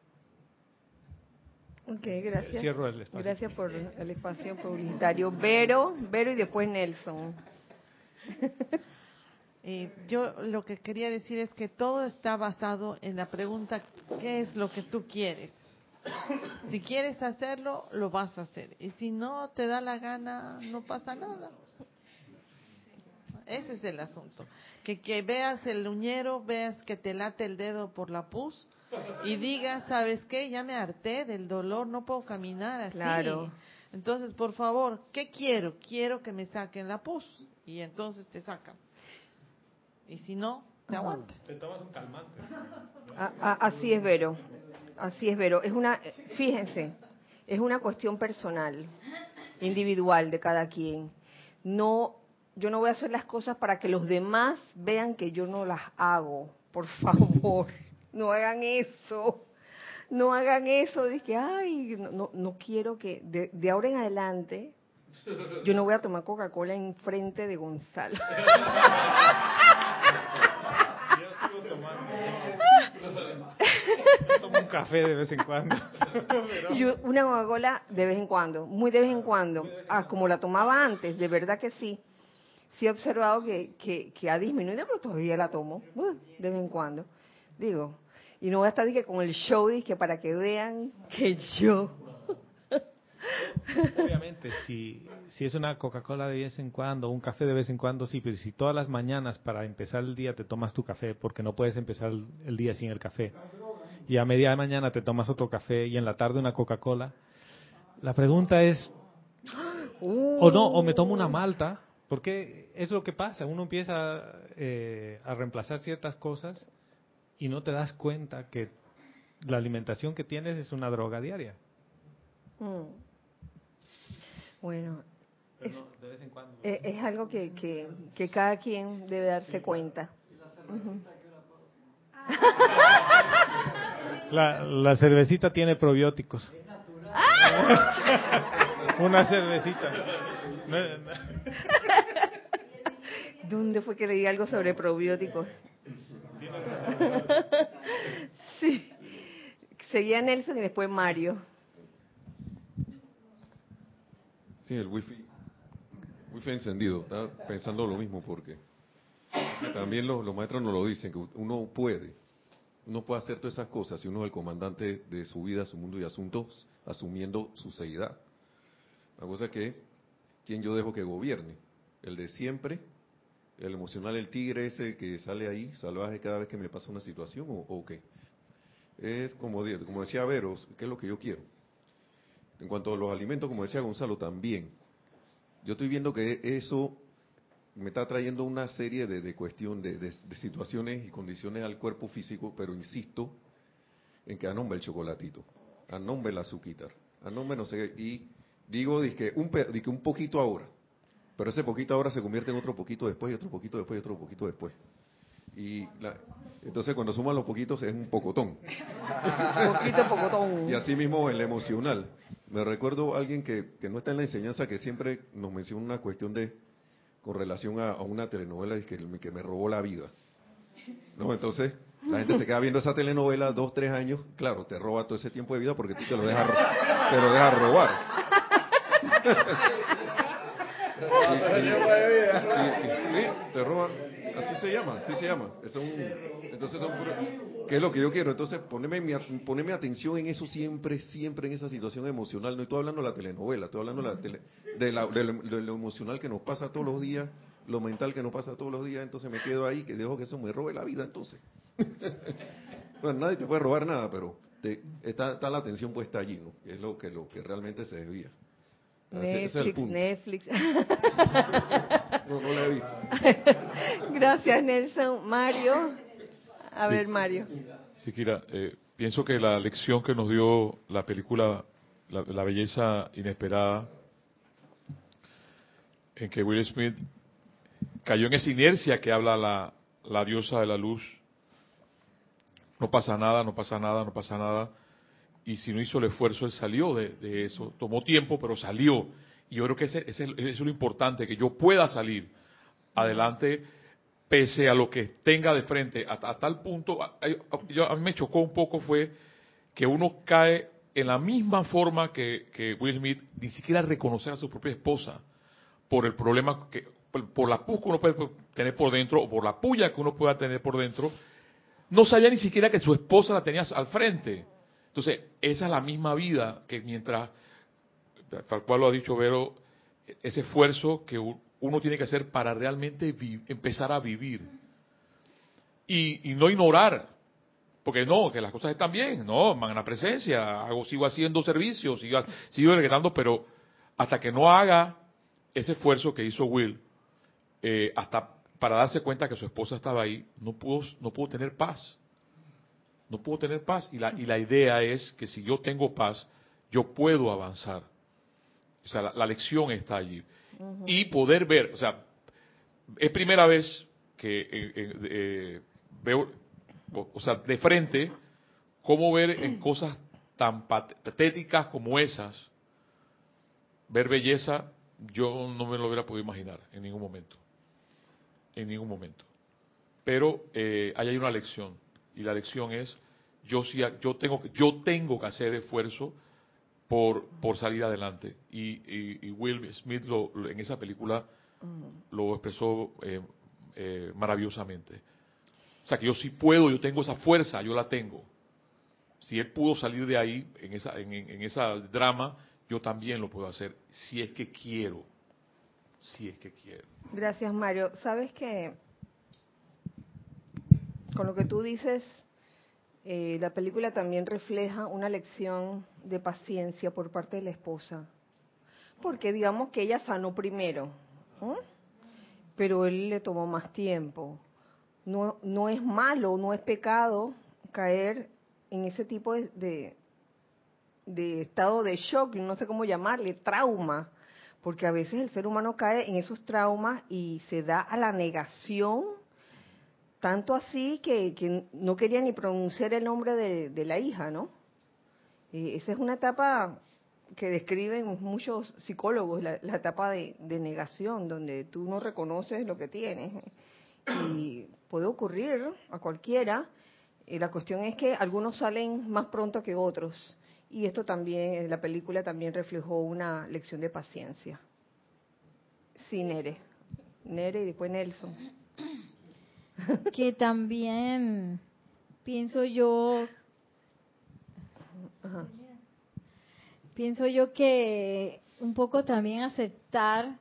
Ok, gracias. Cierro el espacio. Gracias por el espacio publicitario. Vero, Vero y después Nelson. Eh, yo lo que quería decir es que todo está basado en la pregunta, ¿qué es lo que tú quieres? Si quieres hacerlo, lo vas a hacer. Y si no te da la gana, no pasa nada. Ese es el asunto. Que, que veas el uñero, veas que te late el dedo por la pus y digas, ¿sabes qué? Ya me harté del dolor, no puedo caminar así. Claro. Entonces, por favor, ¿qué quiero? Quiero que me saquen la pus. Y entonces te sacan. Y si no, te aguantas. Te tomas un calmante. A- a- así es, Vero. Así es, Vero. Es una, fíjense, es una cuestión personal, individual de cada quien. No, yo no voy a hacer las cosas para que los demás vean que yo no las hago. Por favor, no hagan eso. No hagan eso que, ay, no, no, no quiero que, de, de ahora en adelante, yo no voy a tomar Coca-Cola en frente de Gonzalo. Tomo un café de vez en cuando. Yo, una Coca-Cola de vez en cuando, muy de vez en cuando, ah, como la tomaba antes, de verdad que sí. Sí he observado que, que, que ha disminuido, pero todavía la tomo, uh, de vez en cuando. Digo, y no voy a estar dije, con el show, dije, para que vean que yo... Obviamente, si, si es una Coca-Cola de vez en cuando, un café de vez en cuando, sí, pero si todas las mañanas para empezar el día te tomas tu café, porque no puedes empezar el, día sin el café, y a media mañana te tomas otro café y en la tarde una Coca-Cola, la pregunta es, o no, o me tomo una malta, porque es lo que pasa, uno empieza eh, a reemplazar ciertas cosas y no te das cuenta que la alimentación que tienes es una droga diaria. Mm. Bueno, Pero no, de vez en cuando. eh, es algo que, que, que cada quien debe darse cuenta. Ujú. La, la cervecita tiene probióticos. Una cervecita. No, no. ¿Dónde fue que leí algo sobre probióticos? sí. Seguía Nelson y después Mario. Sí, el wifi, wifi encendido. Estaba pensando lo mismo porque también los, maestros nos lo dicen, que uno puede, uno puede hacer todas esas cosas si uno es el comandante de su vida, su mundo y asuntos, asumiendo su seidad. La cosa es que, ¿quién yo dejo que gobierne? ¿El de siempre? ¿El emocional, el tigre ese que sale ahí, salvaje cada vez que me pasa una situación o, o qué? Es como, como decía Veros, ¿qué es lo que yo quiero? En cuanto a los alimentos, como decía Gonzalo, también. Yo estoy viendo que eso me está trayendo una serie de, de de, de- situaciones y condiciones al cuerpo físico, pero insisto en que a nombre el chocolatito, a nombre la azuquita, a nombre no sé y digo dizque un, dizque un poquito ahora, pero ese poquito ahora se convierte en otro poquito después y otro poquito después y otro poquito después. Y la- entonces cuando suman los poquitos es un pocotón. Poquito pocotón. Y así mismo el emocional. Me recuerdo a alguien que, que no está en la enseñanza que siempre nos menciona una cuestión de con relación a, a una telenovela y que, me- que me robó la vida. ¿No? Entonces, la gente se queda viendo esa telenovela dos, tres años, claro, te roba todo ese tiempo de vida porque tú te lo dejas, te lo dejas robar. Te roban. Así se llama, así se llama. Es un, entonces son puros- ¿Qué es lo que yo quiero? Entonces, poneme mi, poneme atención en eso siempre, siempre en esa situación emocional. No estoy hablando de la telenovela, estoy hablando de, la tele- de, la- de lo, de lo emocional que nos pasa todos los días, lo mental que nos pasa todos los días. Entonces me quedo ahí, que dejo que eso me robe la vida. Entonces, bueno, nadie te puede robar nada, pero te- está, está la atención puesta allí, ¿no? Que es lo que, lo que realmente se debía. Ese- ese es el Netflix, punto. Netflix. No, no la he visto. Gracias, Nelson. Mario. A Sí. ver, Mario. Siquiera, eh, pienso que la lección que nos dio la película La, la belleza inesperada, en que Will Smith cayó en esa inercia que habla la, la diosa de la luz, no pasa nada, no pasa nada, no pasa nada, y si no hizo el esfuerzo, él salió de, eso, tomó tiempo, pero salió. Y yo creo que ese, ese- es lo importante, que yo pueda salir adelante pese a lo que tenga de frente, a, tal punto, a, a- a mí me chocó un poco fue que uno cae en la misma forma que, que Will Smith, ni siquiera reconocer a su propia esposa por el problema que, por, por la pus que uno puede tener por dentro o por la puya que uno pueda tener por dentro, no sabía ni siquiera que su esposa la tenía al frente. Entonces, esa es la misma vida que mientras, tal cual lo ha dicho Vero, ese esfuerzo que uno tiene que hacer para realmente empezar a vivir. Y, no ignorar, porque no, que las cosas están bien, no, magna presencia, hago, sigo haciendo servicios, sigo, sigo regresando, pero hasta que no haga ese esfuerzo que hizo Will, eh, hasta para darse cuenta que su esposa estaba ahí, no pudo, no pudo tener paz. No pudo tener paz. Y la, y la idea es que si yo tengo paz, yo puedo avanzar. O sea, la, la lección está allí. Y poder ver, o sea, es primera vez que eh, eh, eh, veo, o, o sea, de frente, cómo ver en cosas tan pat- patéticas como esas, ver belleza, yo no me lo hubiera podido imaginar en ningún momento. En ningún momento. Pero eh, ahí hay una lección. Y la lección es, yo, sí, yo, tengo, que- yo tengo que hacer esfuerzo por, por salir adelante. Y, y- y Will Smith lo, lo- en esa película lo expresó eh, eh, maravillosamente. O sea que yo sí puedo, yo tengo esa fuerza, yo la tengo. Si él pudo salir de ahí, en esa, en esa drama, yo también lo puedo hacer, si es que quiero. Si es que quiero. Gracias, Mario. Sabes que con lo que tú dices, eh, la película también refleja una lección de paciencia por parte de la esposa. Porque digamos que ella sanó primero, pero él le tomó más tiempo. No, no es malo, no es pecado caer en ese tipo de, de estado de shock, no sé cómo llamarle, trauma, porque a veces el ser humano cae en esos traumas y se da a la negación, tanto así que, que no quería ni pronunciar el nombre de, la hija, ¿no? Eh, esa es una etapa que describen muchos psicólogos, la, etapa de, negación, donde tú no reconoces lo que tienes. Y puede ocurrir a cualquiera. Y la cuestión es que algunos salen más pronto que otros. Y esto también, la película también reflejó una lección de paciencia. Sí, Nere. Nere y después Nelson. Que también pienso yo Ajá. pienso yo que un poco también aceptar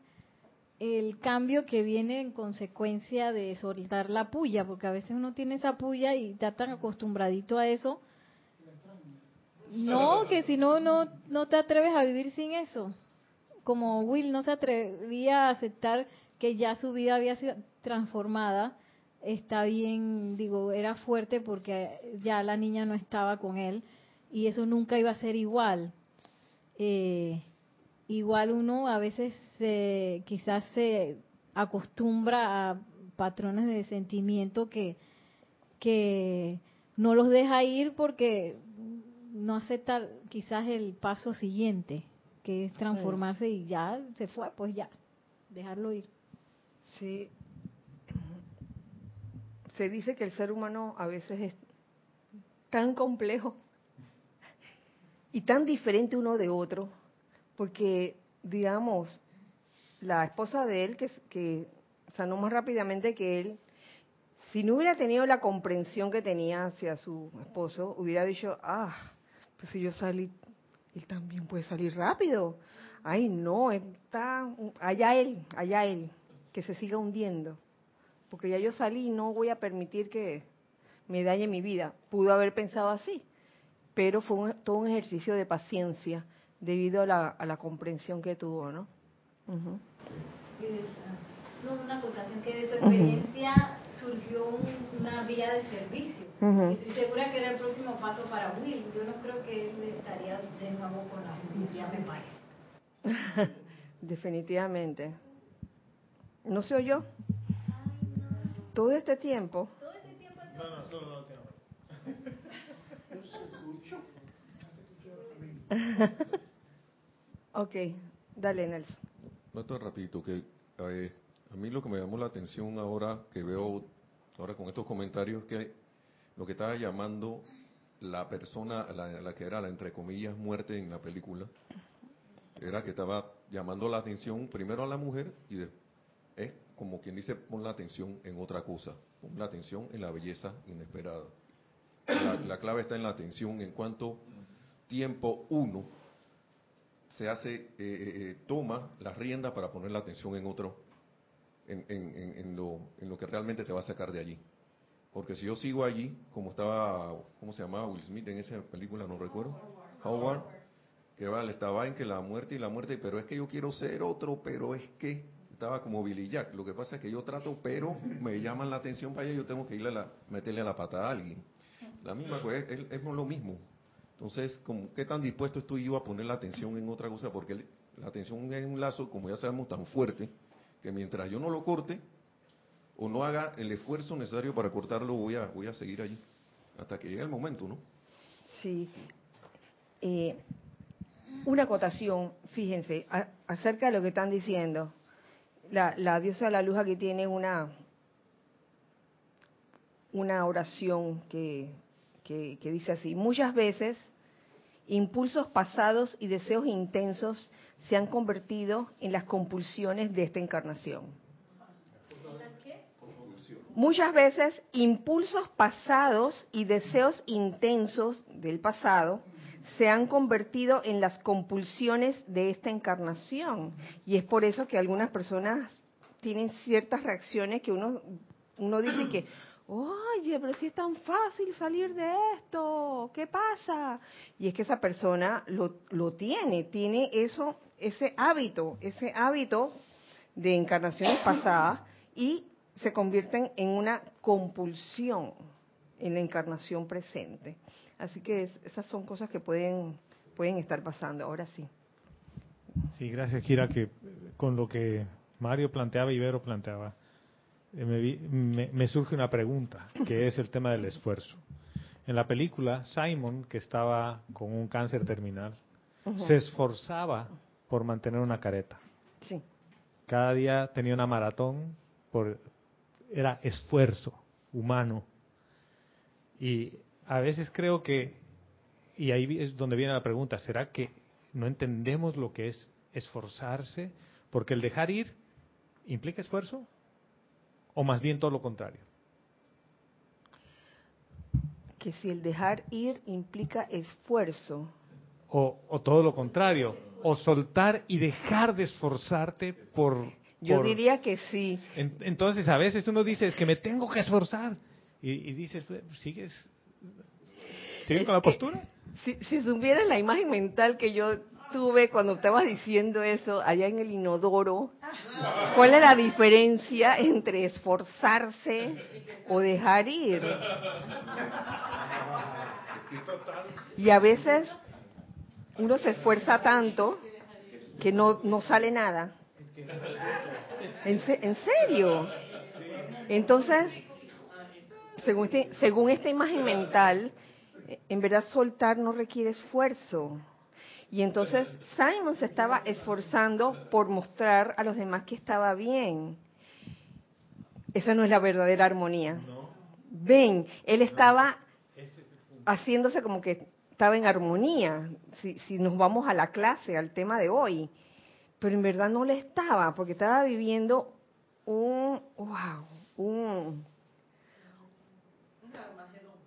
el cambio que viene en consecuencia de soltar la puya, porque a veces uno tiene esa puya y está tan acostumbradito a eso. No, que si no, no, no te atreves a vivir sin eso. Como Will no se atrevía a aceptar que ya su vida había sido transformada, está bien, digo, era fuerte porque ya la niña no estaba con él y eso nunca iba a ser igual. Eh, igual uno a veces se, quizás se acostumbra a patrones de sentimiento que, que no los deja ir porque no acepta quizás el paso siguiente, que es transformarse y ya se fue, pues ya, dejarlo ir. Sí. Se dice que el ser humano a veces es tan complejo y tan diferente uno de otro, porque, digamos, la esposa de él, que, sanó más rápidamente que él, si no hubiera tenido la comprensión que tenía hacia su esposo, hubiera dicho, ah, pues si yo salí, él también puede salir rápido. Ay, no, está allá él, allá él, que se siga hundiendo. Porque ya yo salí y no voy a permitir que me dañe mi vida. Pudo haber pensado así, pero fue todo un ejercicio de paciencia debido a la, a la comprensión que tuvo, ¿no? Ujú. No, una acotación que de su experiencia surgió un- una vía de servicio. Y Estoy segura que era el próximo paso para Will. Yo no creo que él estaría de nuevo con la sensibilidad, me parece. Definitivamente. ¿No se oyó? Todo este tiempo. ok, dale, Nelson. No rapidito, que eh, a mí lo que me llamó la atención ahora que veo, ahora con estos comentarios, que lo que estaba llamando la persona, la, la que era la entre comillas muerte en la película, era que estaba llamando la atención primero a la mujer y de- es como quien dice pon la atención en otra cosa, pon la atención en la belleza inesperada. La, la clave está en la atención en cuanto tiempo uno se hace, eh, eh, eh, toma la rienda para poner la atención en otro, en- en lo, en lo que realmente te va a sacar de allí. Porque si yo sigo allí, como estaba, ¿cómo se llamaba Will Smith en esa película? No recuerdo. Howard. Que vale, estaba en que la muerte y la muerte, pero es que yo quiero ser otro, pero es que estaba como Billy Jack. Lo que pasa es que yo trato, pero me llaman la atención para allá, yo tengo que irle a la, meterle a la patada a alguien. La misma cosa, es, es- es lo mismo. Entonces, como, ¿qué tan dispuesto estoy yo a poner la atención en otra cosa? Porque el- la atención es un lazo, como ya sabemos, tan fuerte, que mientras yo no lo corte, o no haga el esfuerzo necesario para cortarlo, voy a, voy a seguir allí. Hasta que llegue el momento, ¿no? Sí. Eh, una acotación, fíjense, a- acerca de lo que están diciendo. La, la diosa de la luz aquí tiene una, una oración que, que, que dice así, muchas veces impulsos pasados y deseos intensos se han convertido en las compulsiones de esta encarnación. Muchas veces impulsos pasados y deseos intensos del pasado se han convertido en las compulsiones de esta encarnación. Y es por eso que algunas personas tienen ciertas reacciones que uno, uno dice que, oye, pero si es tan fácil salir de esto, ¿qué pasa? Y es que esa persona lo, lo tiene, tiene eso, ese hábito, ese hábito de encarnaciones pasadas y se convierten en una compulsión en la encarnación presente. Así que es- esas son cosas que pueden pueden estar pasando. Ahora sí. Sí, gracias, Kira, que con lo que Mario planteaba y Vero planteaba, eh, me, me- me surge una pregunta, que es el tema del esfuerzo. En la película, Simon, que estaba con un cáncer terminal, se esforzaba por mantener una careta. Sí. Cada día tenía una maratón, por, era esfuerzo humano. Y a veces creo que, y ahí es donde viene la pregunta, ¿será que no entendemos lo que es esforzarse? Porque el dejar ir implica esfuerzo, o más bien todo lo contrario. Que si el dejar ir implica esfuerzo. O, o todo lo contrario, o soltar y dejar de esforzarte por... Yo por- diría que sí. En- entonces a veces uno dice, es que me tengo que esforzar. Y, y dices, "Pues, ¿sigues, ¿sigues con la postura? Si, si supieras la imagen mental que yo tuve cuando estabas diciendo eso allá en el inodoro, ¿cuál es la diferencia entre esforzarse o dejar ir? Y a veces uno se esfuerza tanto que no, no sale nada. ¿En, se- en serio? Entonces, según, este- según esta imagen mental, eh, en verdad soltar no requiere esfuerzo. Y entonces Simon se estaba esforzando por mostrar a los demás que estaba bien. Esa no es la verdadera armonía. Ven, él estaba haciéndose como que estaba en armonía, si, si nos vamos a la clase, al tema de hoy. pero en verdad no le estaba, porque estaba viviendo un, wow, un,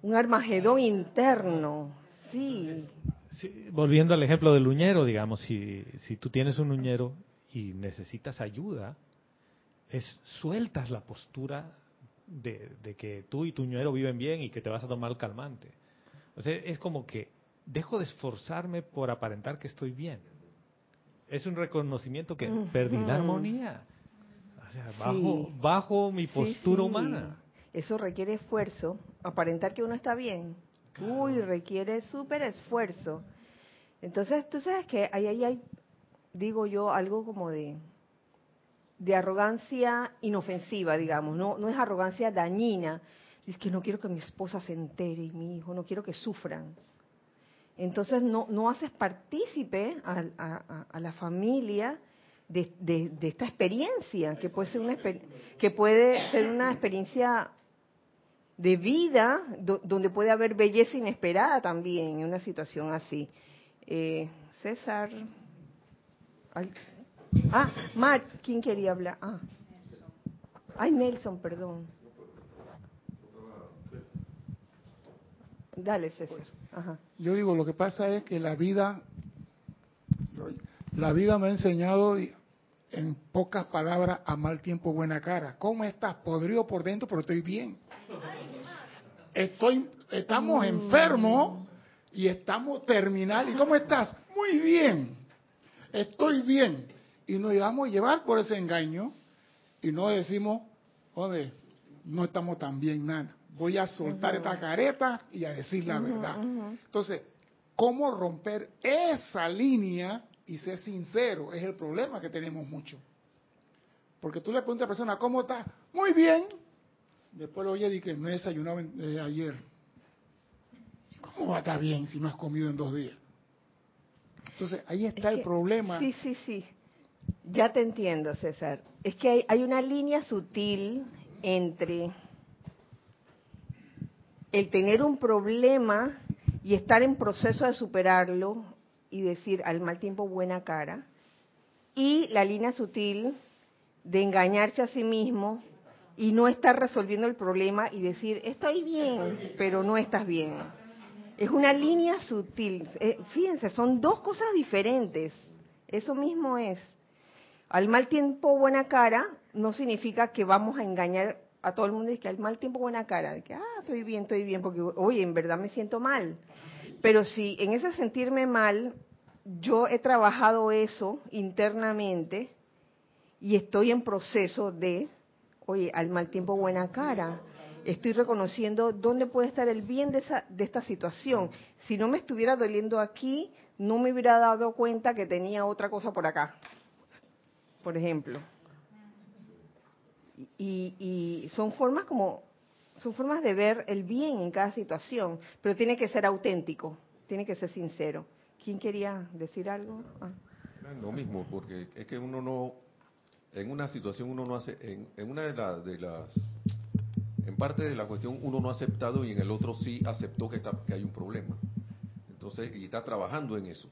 un armagedón interno, sí. Sí, volviendo al ejemplo del uñero, digamos, si, si tú tienes un uñero y necesitas ayuda, es sueltas la postura de, de que tú y tu uñero viven bien y que te vas a tomar el calmante. O sea, es como que dejo de esforzarme por aparentar que estoy bien. Es un reconocimiento que perdí la armonía. O sea, bajo, Sí. bajo mi postura sí. humana. Eso requiere esfuerzo, aparentar que uno está bien. Uy, requiere súper esfuerzo. Entonces, tú sabes que ahí, ahí hay, digo yo, algo como de, de arrogancia inofensiva, digamos, no, no es arrogancia dañina. Es que no quiero que mi esposa se entere y mi hijo, no quiero que sufran. Entonces no, no haces partícipe a, a- a- la familia de, de- de esta experiencia, que puede ser una, que puede ser una experiencia de vida do- donde puede haber belleza inesperada también en una situación así. Eh, César. Ah, Mar, ¿quién quería hablar? Ah. Ay, Nelson, perdón. Dale, César. Ajá. Yo digo, lo que pasa es que la vida, la vida me ha enseñado en pocas palabras a mal tiempo buena cara. ¿Cómo estás? Podrido por dentro, pero estoy bien. Estoy, estamos enfermos y estamos terminal. ¿Y cómo estás? Muy bien. Estoy bien. Y nos llevamos a llevar por ese engaño y no decimos, joder, no estamos tan bien, nada. Voy a soltar esta careta y a decir la verdad. Entonces, ¿cómo romper esa línea y ser sincero? Es el problema que tenemos mucho. Porque tú le preguntas a la persona, ¿cómo estás? Muy bien. Después lo oye y que no he desayunado eh, ayer. ¿Cómo va a estar bien si no has comido en dos días? Entonces, ahí está Es el problema. Sí, sí, sí. Ya te entiendo, César. Es que hay, hay una línea sutil entre el tener un problema y estar en proceso de superarlo y decir al mal tiempo buena cara, y la línea sutil de engañarse a sí mismo y no estar resolviendo el problema y decir estoy bien, pero no estás bien. Es una línea sutil. Eh, fíjense, son dos cosas diferentes. Eso mismo es. Al mal tiempo buena cara no significa que vamos a engañar a todo el mundo y que al mal tiempo buena cara, de que, ah, estoy bien, estoy bien, porque, oye, en verdad me siento mal. Pero si en ese sentirme mal, yo he trabajado eso internamente y estoy en proceso de, oye, al mal tiempo buena cara. Estoy reconociendo dónde puede estar el bien de, esa, de esta situación. Si no me estuviera doliendo aquí, no me hubiera dado cuenta que tenía otra cosa por acá, por ejemplo. Y, y son formas como, son formas de ver el bien en cada situación, pero tiene que ser auténtico, tiene que ser sincero. ¿Quién quería decir algo? Ah. Lo mismo, porque es que uno no, en una situación uno no hace, en, una de, la- de las, en parte de la cuestión uno no ha aceptado y en el otro sí aceptó que, está, que hay un problema. Entonces, y está trabajando en eso.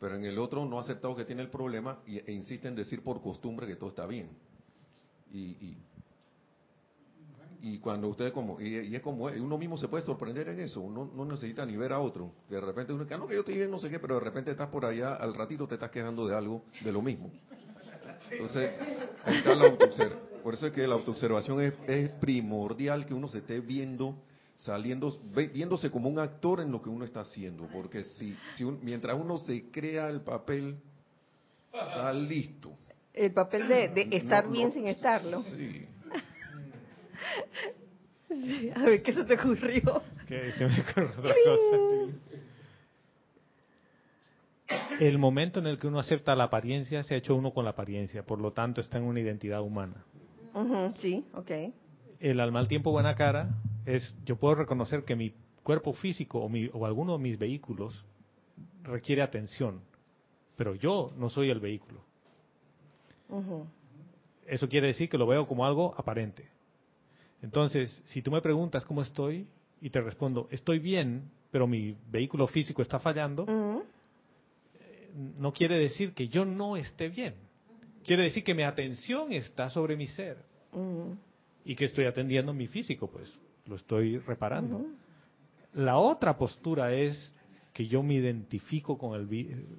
Pero en el otro no ha aceptado que tiene el problema e insiste en decir por costumbre que todo está bien. Y, y, y cuando usted como, y, y es como, uno mismo se puede sorprender en eso, uno no necesita ni ver a otro. De repente uno dice, ah, no, que yo estoy bien, no sé qué, pero de repente estás por allá, al ratito te estás quejando de algo, de lo mismo. Entonces, ahí está la Por eso es que la autoobservación es, es primordial que uno se esté viendo, saliendo, ve- viéndose como un actor en lo que uno está haciendo. Porque si, si un- mientras uno se crea el papel, está listo. El papel de, de estar No, bien no, sin estarlo. Sí. Sí, A ver, ¿qué se te ocurrió? Que se me ocurre otra cosa. El momento en el que uno acepta la apariencia, se ha hecho uno con la apariencia, por lo tanto está en una identidad humana. Sí, ok. El al mal tiempo buena cara es, yo puedo reconocer que mi cuerpo físico o, mi, o alguno de mis vehículos requiere atención, pero yo no soy el vehículo. Eso quiere decir que lo veo como algo aparente. Entonces, si tú me preguntas cómo estoy y te respondo, estoy bien, pero mi vehículo físico está fallando. No quiere decir que yo no esté bien. Quiere decir que mi atención está sobre mi ser Ujú. y que estoy atendiendo mi físico, pues lo estoy reparando. La otra postura es que yo me identifico con el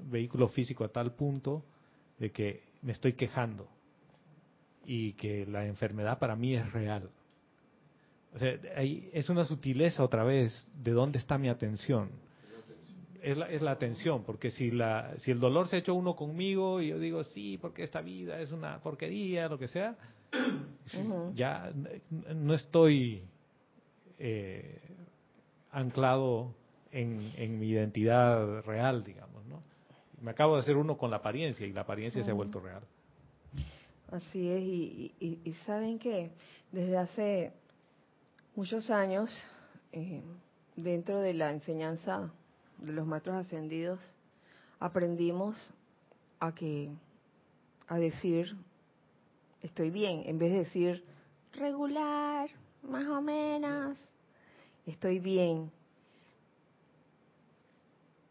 vehículo físico a tal punto de que me estoy quejando y que la enfermedad para mí es real. O sea, ahí es una sutileza otra vez de dónde está mi atención. Es la, es la atención, porque si, la, si el dolor se ha hecho uno conmigo y yo digo, sí, porque esta vida es una porquería, lo que sea, ya no estoy eh, anclado en, en mi identidad real, digamos, ¿no? Me acabo de hacer uno con la apariencia y la apariencia se ha vuelto real. Así es, y, y- y saben que desde hace muchos años, eh, dentro de la enseñanza de los maestros ascendidos, aprendimos a que a decir estoy bien, en vez de decir regular, más o menos, estoy bien.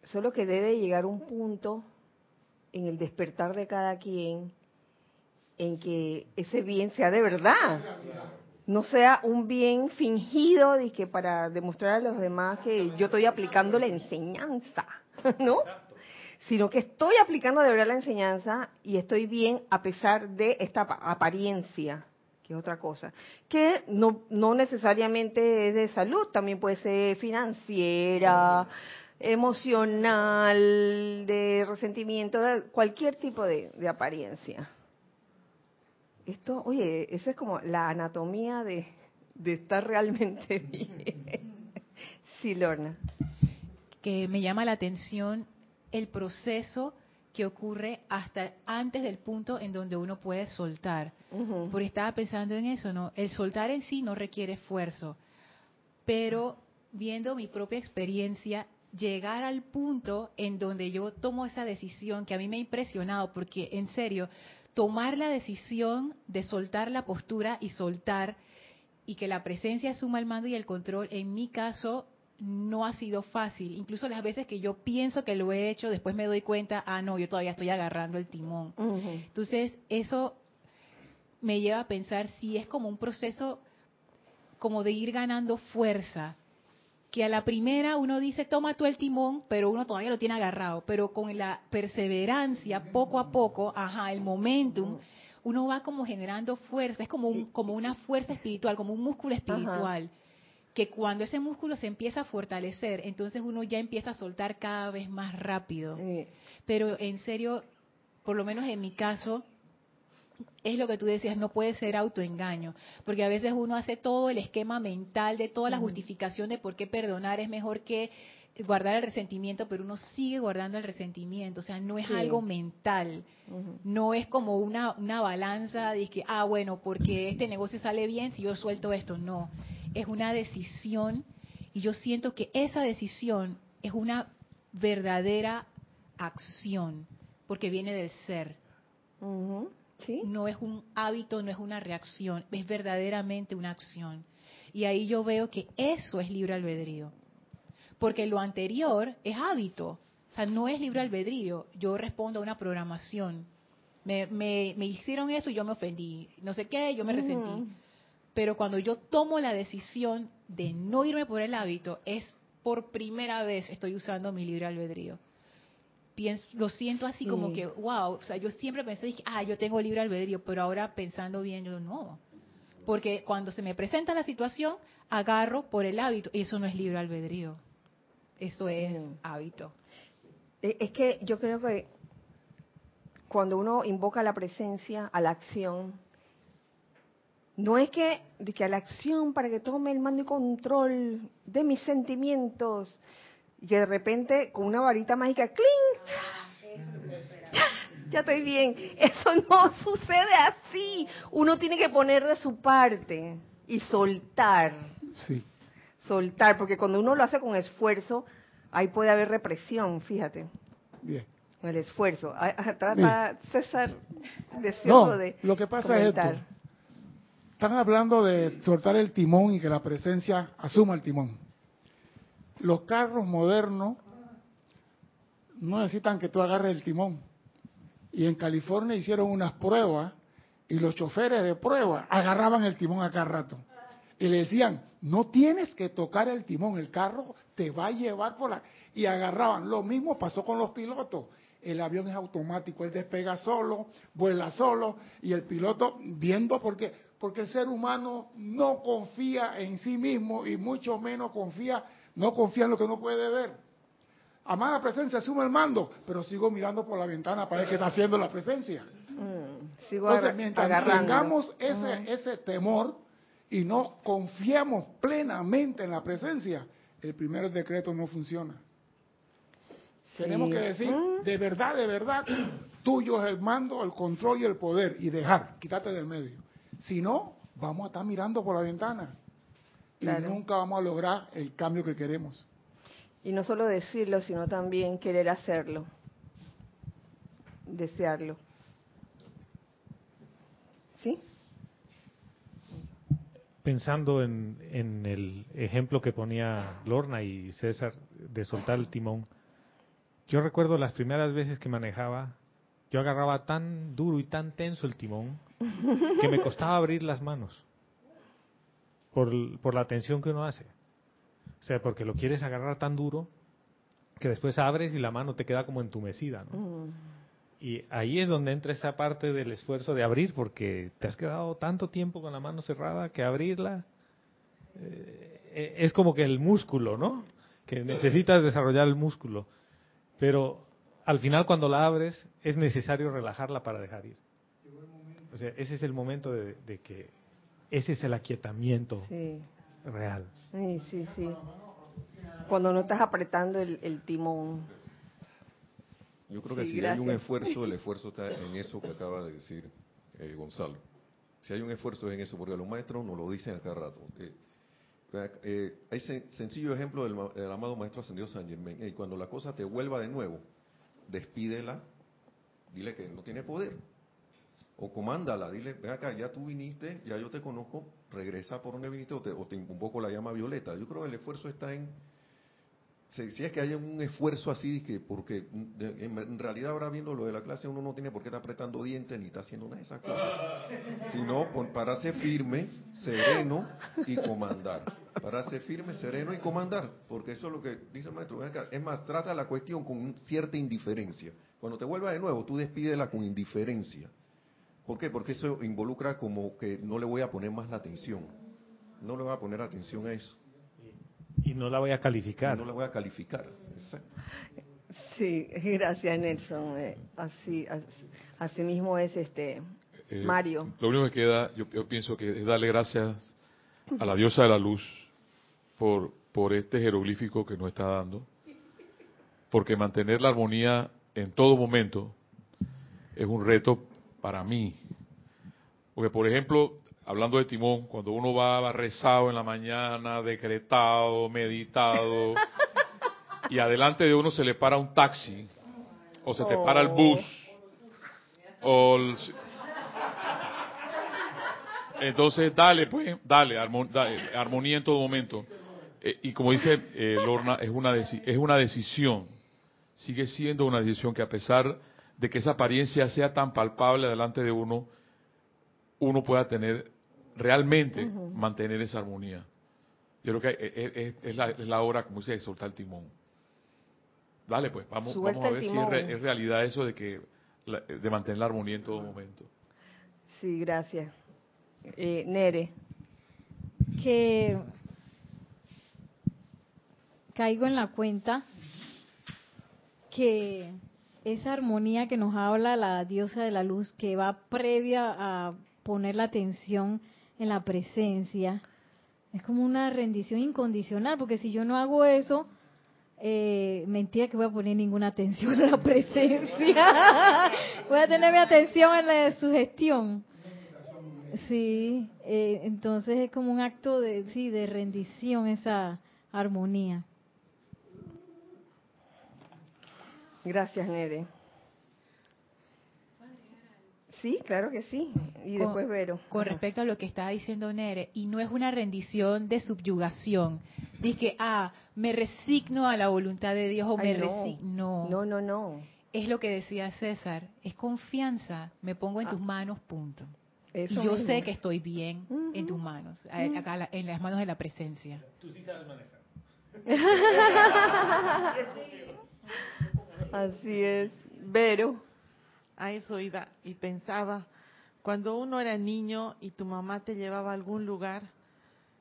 Solo que debe llegar un punto en el despertar de cada quien en que ese bien sea de verdad. No sea un bien fingido de que para demostrar a los demás que yo estoy aplicando la enseñanza, ¿no? Sino que estoy aplicando de verdad la enseñanza y estoy bien a pesar de esta apa- apariencia, que es otra cosa, que no, no necesariamente es de salud, también puede ser financiera, emocional, de resentimiento, cualquier tipo de apariencia. Esto, oye, esa es como la anatomía de, de estar realmente bien. Sí, Lorna. que me llama la atención el proceso que ocurre hasta antes del punto en donde uno puede soltar. Ujú. Porque estaba pensando en eso, ¿no? El soltar en sí no requiere esfuerzo, pero viendo mi propia experiencia, llegar al punto en donde yo tomo esa decisión que a mí me ha impresionado, porque en serio, tomar la decisión de soltar la postura y soltar y que la presencia asuma el mando y el control, en mi caso no ha sido fácil. Incluso las veces que yo pienso que lo he hecho, después me doy cuenta, ah, no, yo todavía estoy agarrando el timón. Entonces, eso me lleva a pensar si es como un proceso como de ir ganando fuerza, que a la primera uno dice, toma tú el timón, pero uno todavía lo tiene agarrado, pero con la perseverancia, poco a poco, ajá, el momentum, uno va como generando fuerza, es como, un, como una fuerza espiritual, como un músculo espiritual, que cuando ese músculo se empieza a fortalecer, entonces uno ya empieza a soltar cada vez más rápido. Pero en serio, por lo menos en mi caso, es lo que tú decías, no puede ser autoengaño, porque a veces uno hace todo el esquema mental de toda la justificación de por qué perdonar es mejor que guardar el resentimiento, pero uno sigue guardando el resentimiento, o sea, no es Sí. algo mental, no es como una, una balanza de que, ah, bueno, porque este negocio sale bien si yo suelto esto, no, es una decisión y yo siento que esa decisión es una verdadera acción, porque viene del ser. Sí. no es un hábito, no es una reacción, es verdaderamente una acción. Y ahí yo veo que eso es libre albedrío. Porque lo anterior es hábito, o sea, no es libre albedrío. Yo respondo a una programación. Me, me, me hicieron eso y yo me ofendí. No sé qué, yo me resentí. Pero cuando yo tomo la decisión de no irme por el hábito, es por primera vez estoy usando mi libre albedrío. Pienso, lo siento así como que, wow, o sea, yo siempre pensé, dije, ah, yo tengo libre albedrío, pero ahora pensando bien, yo no. Porque cuando se me presenta la situación, agarro por el hábito, y eso no es libre albedrío, eso es hábito. Eh, Es que yo creo que cuando uno invoca la presencia a la acción, no es que, de que a la acción para que tome el mando y control de mis sentimientos, y que de repente con una varita mágica, ¡cling! Ya estoy bien. Eso no sucede así. Uno tiene que poner de su parte y soltar Sí. soltar, porque cuando uno lo hace con esfuerzo, ahí puede haber represión, fíjate, Bien. con el esfuerzo. Trata César No, deseoso de lo que pasa comentar. es esto. Están hablando de soltar el timón y que la presencia asuma el timón. Los carros modernos no necesitan que tú agarres el timón. Y en California hicieron unas pruebas y los choferes de prueba agarraban el timón a cada rato. Y le decían, no tienes que tocar el timón, el carro te va a llevar por la... Y agarraban. Lo mismo pasó con los pilotos. El avión es automático, él despega solo, vuela solo, y el piloto viendo porque, porque el ser humano no confía en sí mismo y mucho menos confía, no confía en lo que no puede ver. Amada presencia, asume el mando, pero sigo mirando por la ventana para ver qué está haciendo la presencia. Mm, sigo Entonces, mientras agarrando. tengamos ese, ese temor y no confiamos plenamente en la presencia, el primer decreto no funciona. Tenemos que decir, de verdad, de verdad, tuyo es el mando, el control y el poder, y dejar, quítate del medio. Si no, vamos a estar mirando por la ventana y nunca vamos a lograr el cambio que queremos. Y no solo decirlo, sino también querer hacerlo. Desearlo. ¿Sí? Pensando en, en el ejemplo que ponía Lorna y César de soltar el timón, yo recuerdo las primeras veces que manejaba, yo agarraba tan duro y tan tenso el timón que me costaba abrir las manos por, por la tensión que uno hace. O sea, porque lo quieres agarrar tan duro que después abres y la mano te queda como entumecida, ¿no? Mm. Y ahí es donde entra esa parte del esfuerzo de abrir, porque te has quedado tanto tiempo con la mano cerrada que abrirla eh, es como que el músculo, ¿no? Que necesitas desarrollar el músculo. Pero al final cuando la abres es necesario relajarla para dejar ir. O sea, ese es el momento de, de que ese es el aquietamiento Sí. real. Sí, sí, sí. Cuando no estás apretando el, el timón. Yo creo que Sí, si hay un esfuerzo, el esfuerzo está en eso que acaba de decir eh, Gonzalo. Si hay un esfuerzo es en eso, porque los maestros nos lo dicen a cada rato. Eh, eh, hay sen- sencillo ejemplo del, ma- del amado maestro ascendido San Germain. Ey, cuando la cosa te vuelva de nuevo, despídela, dile que no tiene poder. O comándala, dile, ven acá, ya tú viniste, ya yo te conozco, regresa por donde viniste o te, o te invoco la llama violeta. Yo creo que el esfuerzo está en si, si es que haya un esfuerzo así, que porque de- en, en realidad ahora viendo lo de la clase uno no tiene por qué estar apretando dientes ni está haciendo nada de esas cosas, sino pon- pararse firme, sereno y comandar. Pararse firme, sereno y comandar, porque eso es lo que dice el maestro. ven acá, Es más, trata la cuestión con cierta indiferencia. Cuando te vuelva de nuevo, tú despídela con indiferencia. ¿Por qué? Porque eso involucra como que no le voy a poner más la atención. No le voy a poner atención a eso. Y no la voy a calificar. No la voy a calificar. Exacto. Sí, gracias Nelson. Eh, así, así, así mismo es este Eh, Mario. Lo único que queda, yo, yo pienso que es darle gracias a la diosa de la luz por, por este jeroglífico que nos está dando, porque mantener la armonía en todo momento es un reto para mí. Porque, por ejemplo, hablando de timón, cuando uno va rezado en la mañana, decretado, meditado, y adelante de uno se le para un taxi, o se te para el bus, o el- entonces, dale, pues, dale, armo- dale, armonía en todo momento. Eh, y como dice eh, Lorna, es una, es una decisión, sigue siendo una decisión que a pesar de que esa apariencia sea tan palpable delante de uno, uno pueda tener, realmente mantener esa armonía. Yo creo que es, es- es la, es la hora, como dice, de soltar el timón. Dale, pues, vamos, vamos a ver si re- es realidad eso de que la- de mantener la armonía en todo momento. Sí, gracias. Eh, Nere. que caigo en la cuenta que esa armonía que nos habla la diosa de la luz, que va previa a poner la atención en la presencia, es como una rendición incondicional, porque si yo no hago eso, eh, mentira que voy a poner ninguna atención en la presencia. voy a tener mi atención en la sugestión. Sí, eh, entonces es como un acto de, sí, de rendición esa armonía. Gracias, Nere. Sí, claro que sí. Y Con- después Vero. Con respecto a lo que estaba diciendo Nere, y no es una rendición de subyugación. Dice que, ah, me resigno a la voluntad de Dios o Ay, me no. resigno. No, no, no. Es lo que decía César, es confianza, me pongo en Ah. tus manos, punto. Eso y yo mismo. sé que estoy bien en tus manos, acá en las manos de la presencia. Tú sí sabes manejar. Así es. Vero. A eso iba y pensaba, cuando uno era niño y tu mamá te llevaba a algún lugar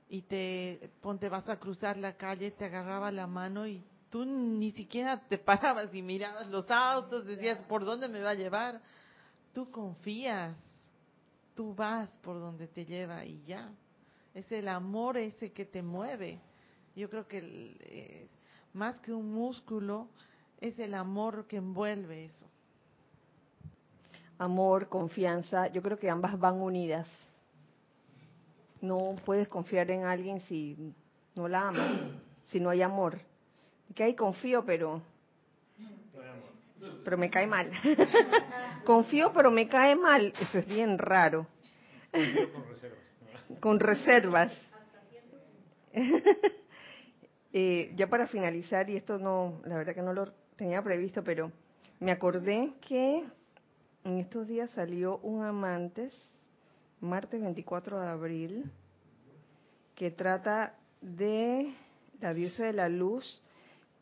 y te ponte vas a cruzar la calle, te agarraba la mano y tú ni siquiera te parabas y mirabas los autos, decías, ¿por dónde me va a llevar? Tú confías, tú vas por donde te lleva y ya. Es el amor ese que te mueve. Yo creo que eh, más que un músculo, es el amor que envuelve eso. Amor, confianza, yo creo que ambas van unidas. No puedes confiar en alguien si no la amas, si no hay amor. Que ahí confío, pero pero me cae mal. confío, pero me cae mal. Eso es bien raro. Con reservas. Eh, ya para finalizar, y esto no, la verdad que no lo tenía previsto, pero me acordé que en estos días salió un amantes, martes 24 de abril, que trata de la diosa de la luz,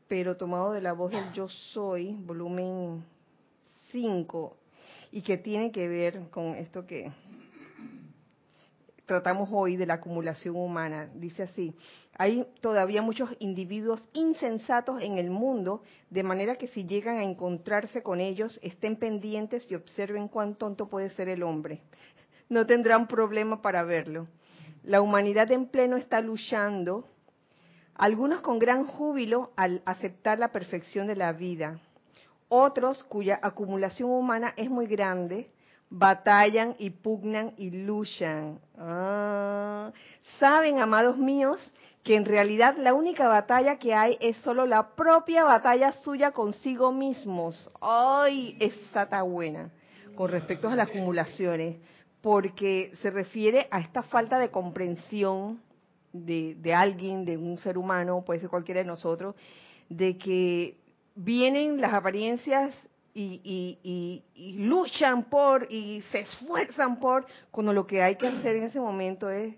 pero tomado de la voz del yo soy, volumen 5, y que tiene que ver con esto que tratamos hoy de la acumulación humana. Dice así, hay todavía muchos individuos insensatos en el mundo, de manera que si llegan a encontrarse con ellos, estén pendientes y observen cuán tonto puede ser el hombre. No tendrán problema para verlo. La humanidad en pleno está luchando, algunos con gran júbilo al aceptar la perfección de la vida, otros cuya acumulación humana es muy grande, batallan y pugnan y luchan. Ah, Saben, amados míos, que en realidad la única batalla que hay es solo la propia batalla suya consigo mismos. ¡Ay! Esa está buena con respecto a las acumulaciones, porque se refiere a esta falta de comprensión de, de alguien, de un ser humano, puede ser cualquiera de nosotros, de que vienen las apariencias y, y- y- y luchan por y se esfuerzan por, cuando lo que hay que hacer en ese momento es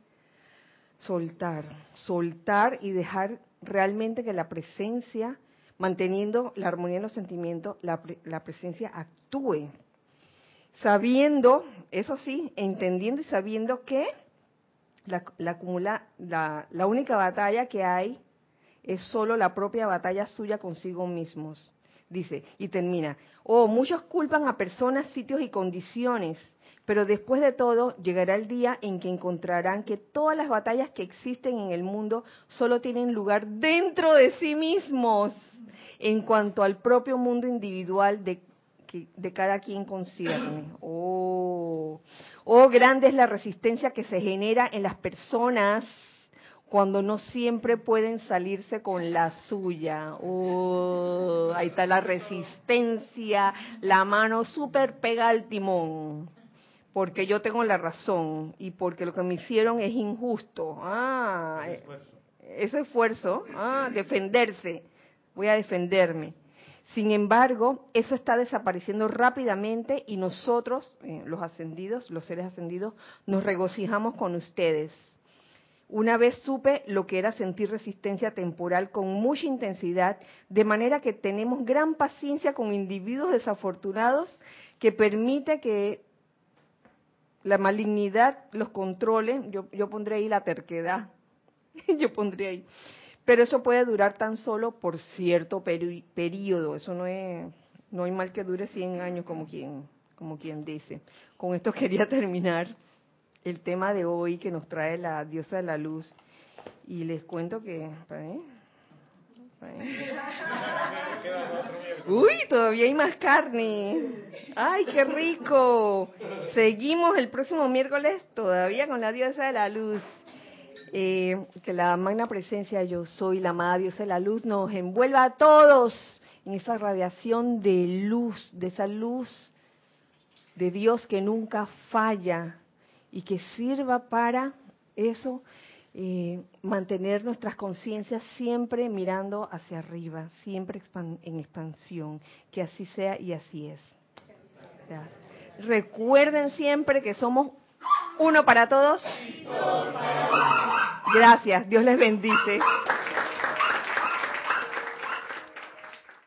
soltar, soltar y dejar realmente que la presencia, manteniendo la armonía en los sentimientos, la, la presencia actúe. Sabiendo, eso sí, entendiendo y sabiendo que la, la, acumula, la, la única batalla que hay es solo la propia batalla suya consigo mismos. Dice, y termina, oh, muchos culpan a personas, sitios y condiciones, pero después de todo llegará el día en que encontrarán que todas las batallas que existen en el mundo solo tienen lugar dentro de sí mismos, en cuanto al propio mundo individual de, que- de cada quien concierne. Oh, oh, grande es la resistencia que se genera en las personas cuando no siempre pueden salirse con la suya. Oh, ahí está la resistencia, la mano súper pega al timón, porque yo tengo la razón y porque lo que me hicieron es injusto. Ah, eh, ese esfuerzo, ah, defenderse, voy a defenderme. Sin embargo, eso está desapareciendo rápidamente y nosotros, eh, los ascendidos, los seres ascendidos, nos regocijamos con ustedes. Una vez supe lo que era sentir resistencia temporal con mucha intensidad, de manera que tenemos gran paciencia con individuos desafortunados que permite que la malignidad los controle. Yo, yo pondré ahí la terquedad. yo pondré ahí. Pero eso puede durar tan solo por cierto peri- periodo. Eso no es, no hay mal que dure 100 años como quien, como quien dice. Con esto quería terminar el tema de hoy que nos trae la diosa de la luz. Y les cuento que... Uy, todavía hay más carne. Ay, qué rico. Seguimos el próximo miércoles todavía con la diosa de la luz. Eh, que la magna presencia yo soy, la amada diosa de la luz, nos envuelva a todos en esa radiación de luz, de esa luz de Dios que nunca falla y que sirva para eso, eh, mantener nuestras conciencias siempre mirando hacia arriba, siempre en expansión, que así sea y así es. Recuerden siempre que somos uno para todos. Gracias, Dios les bendice.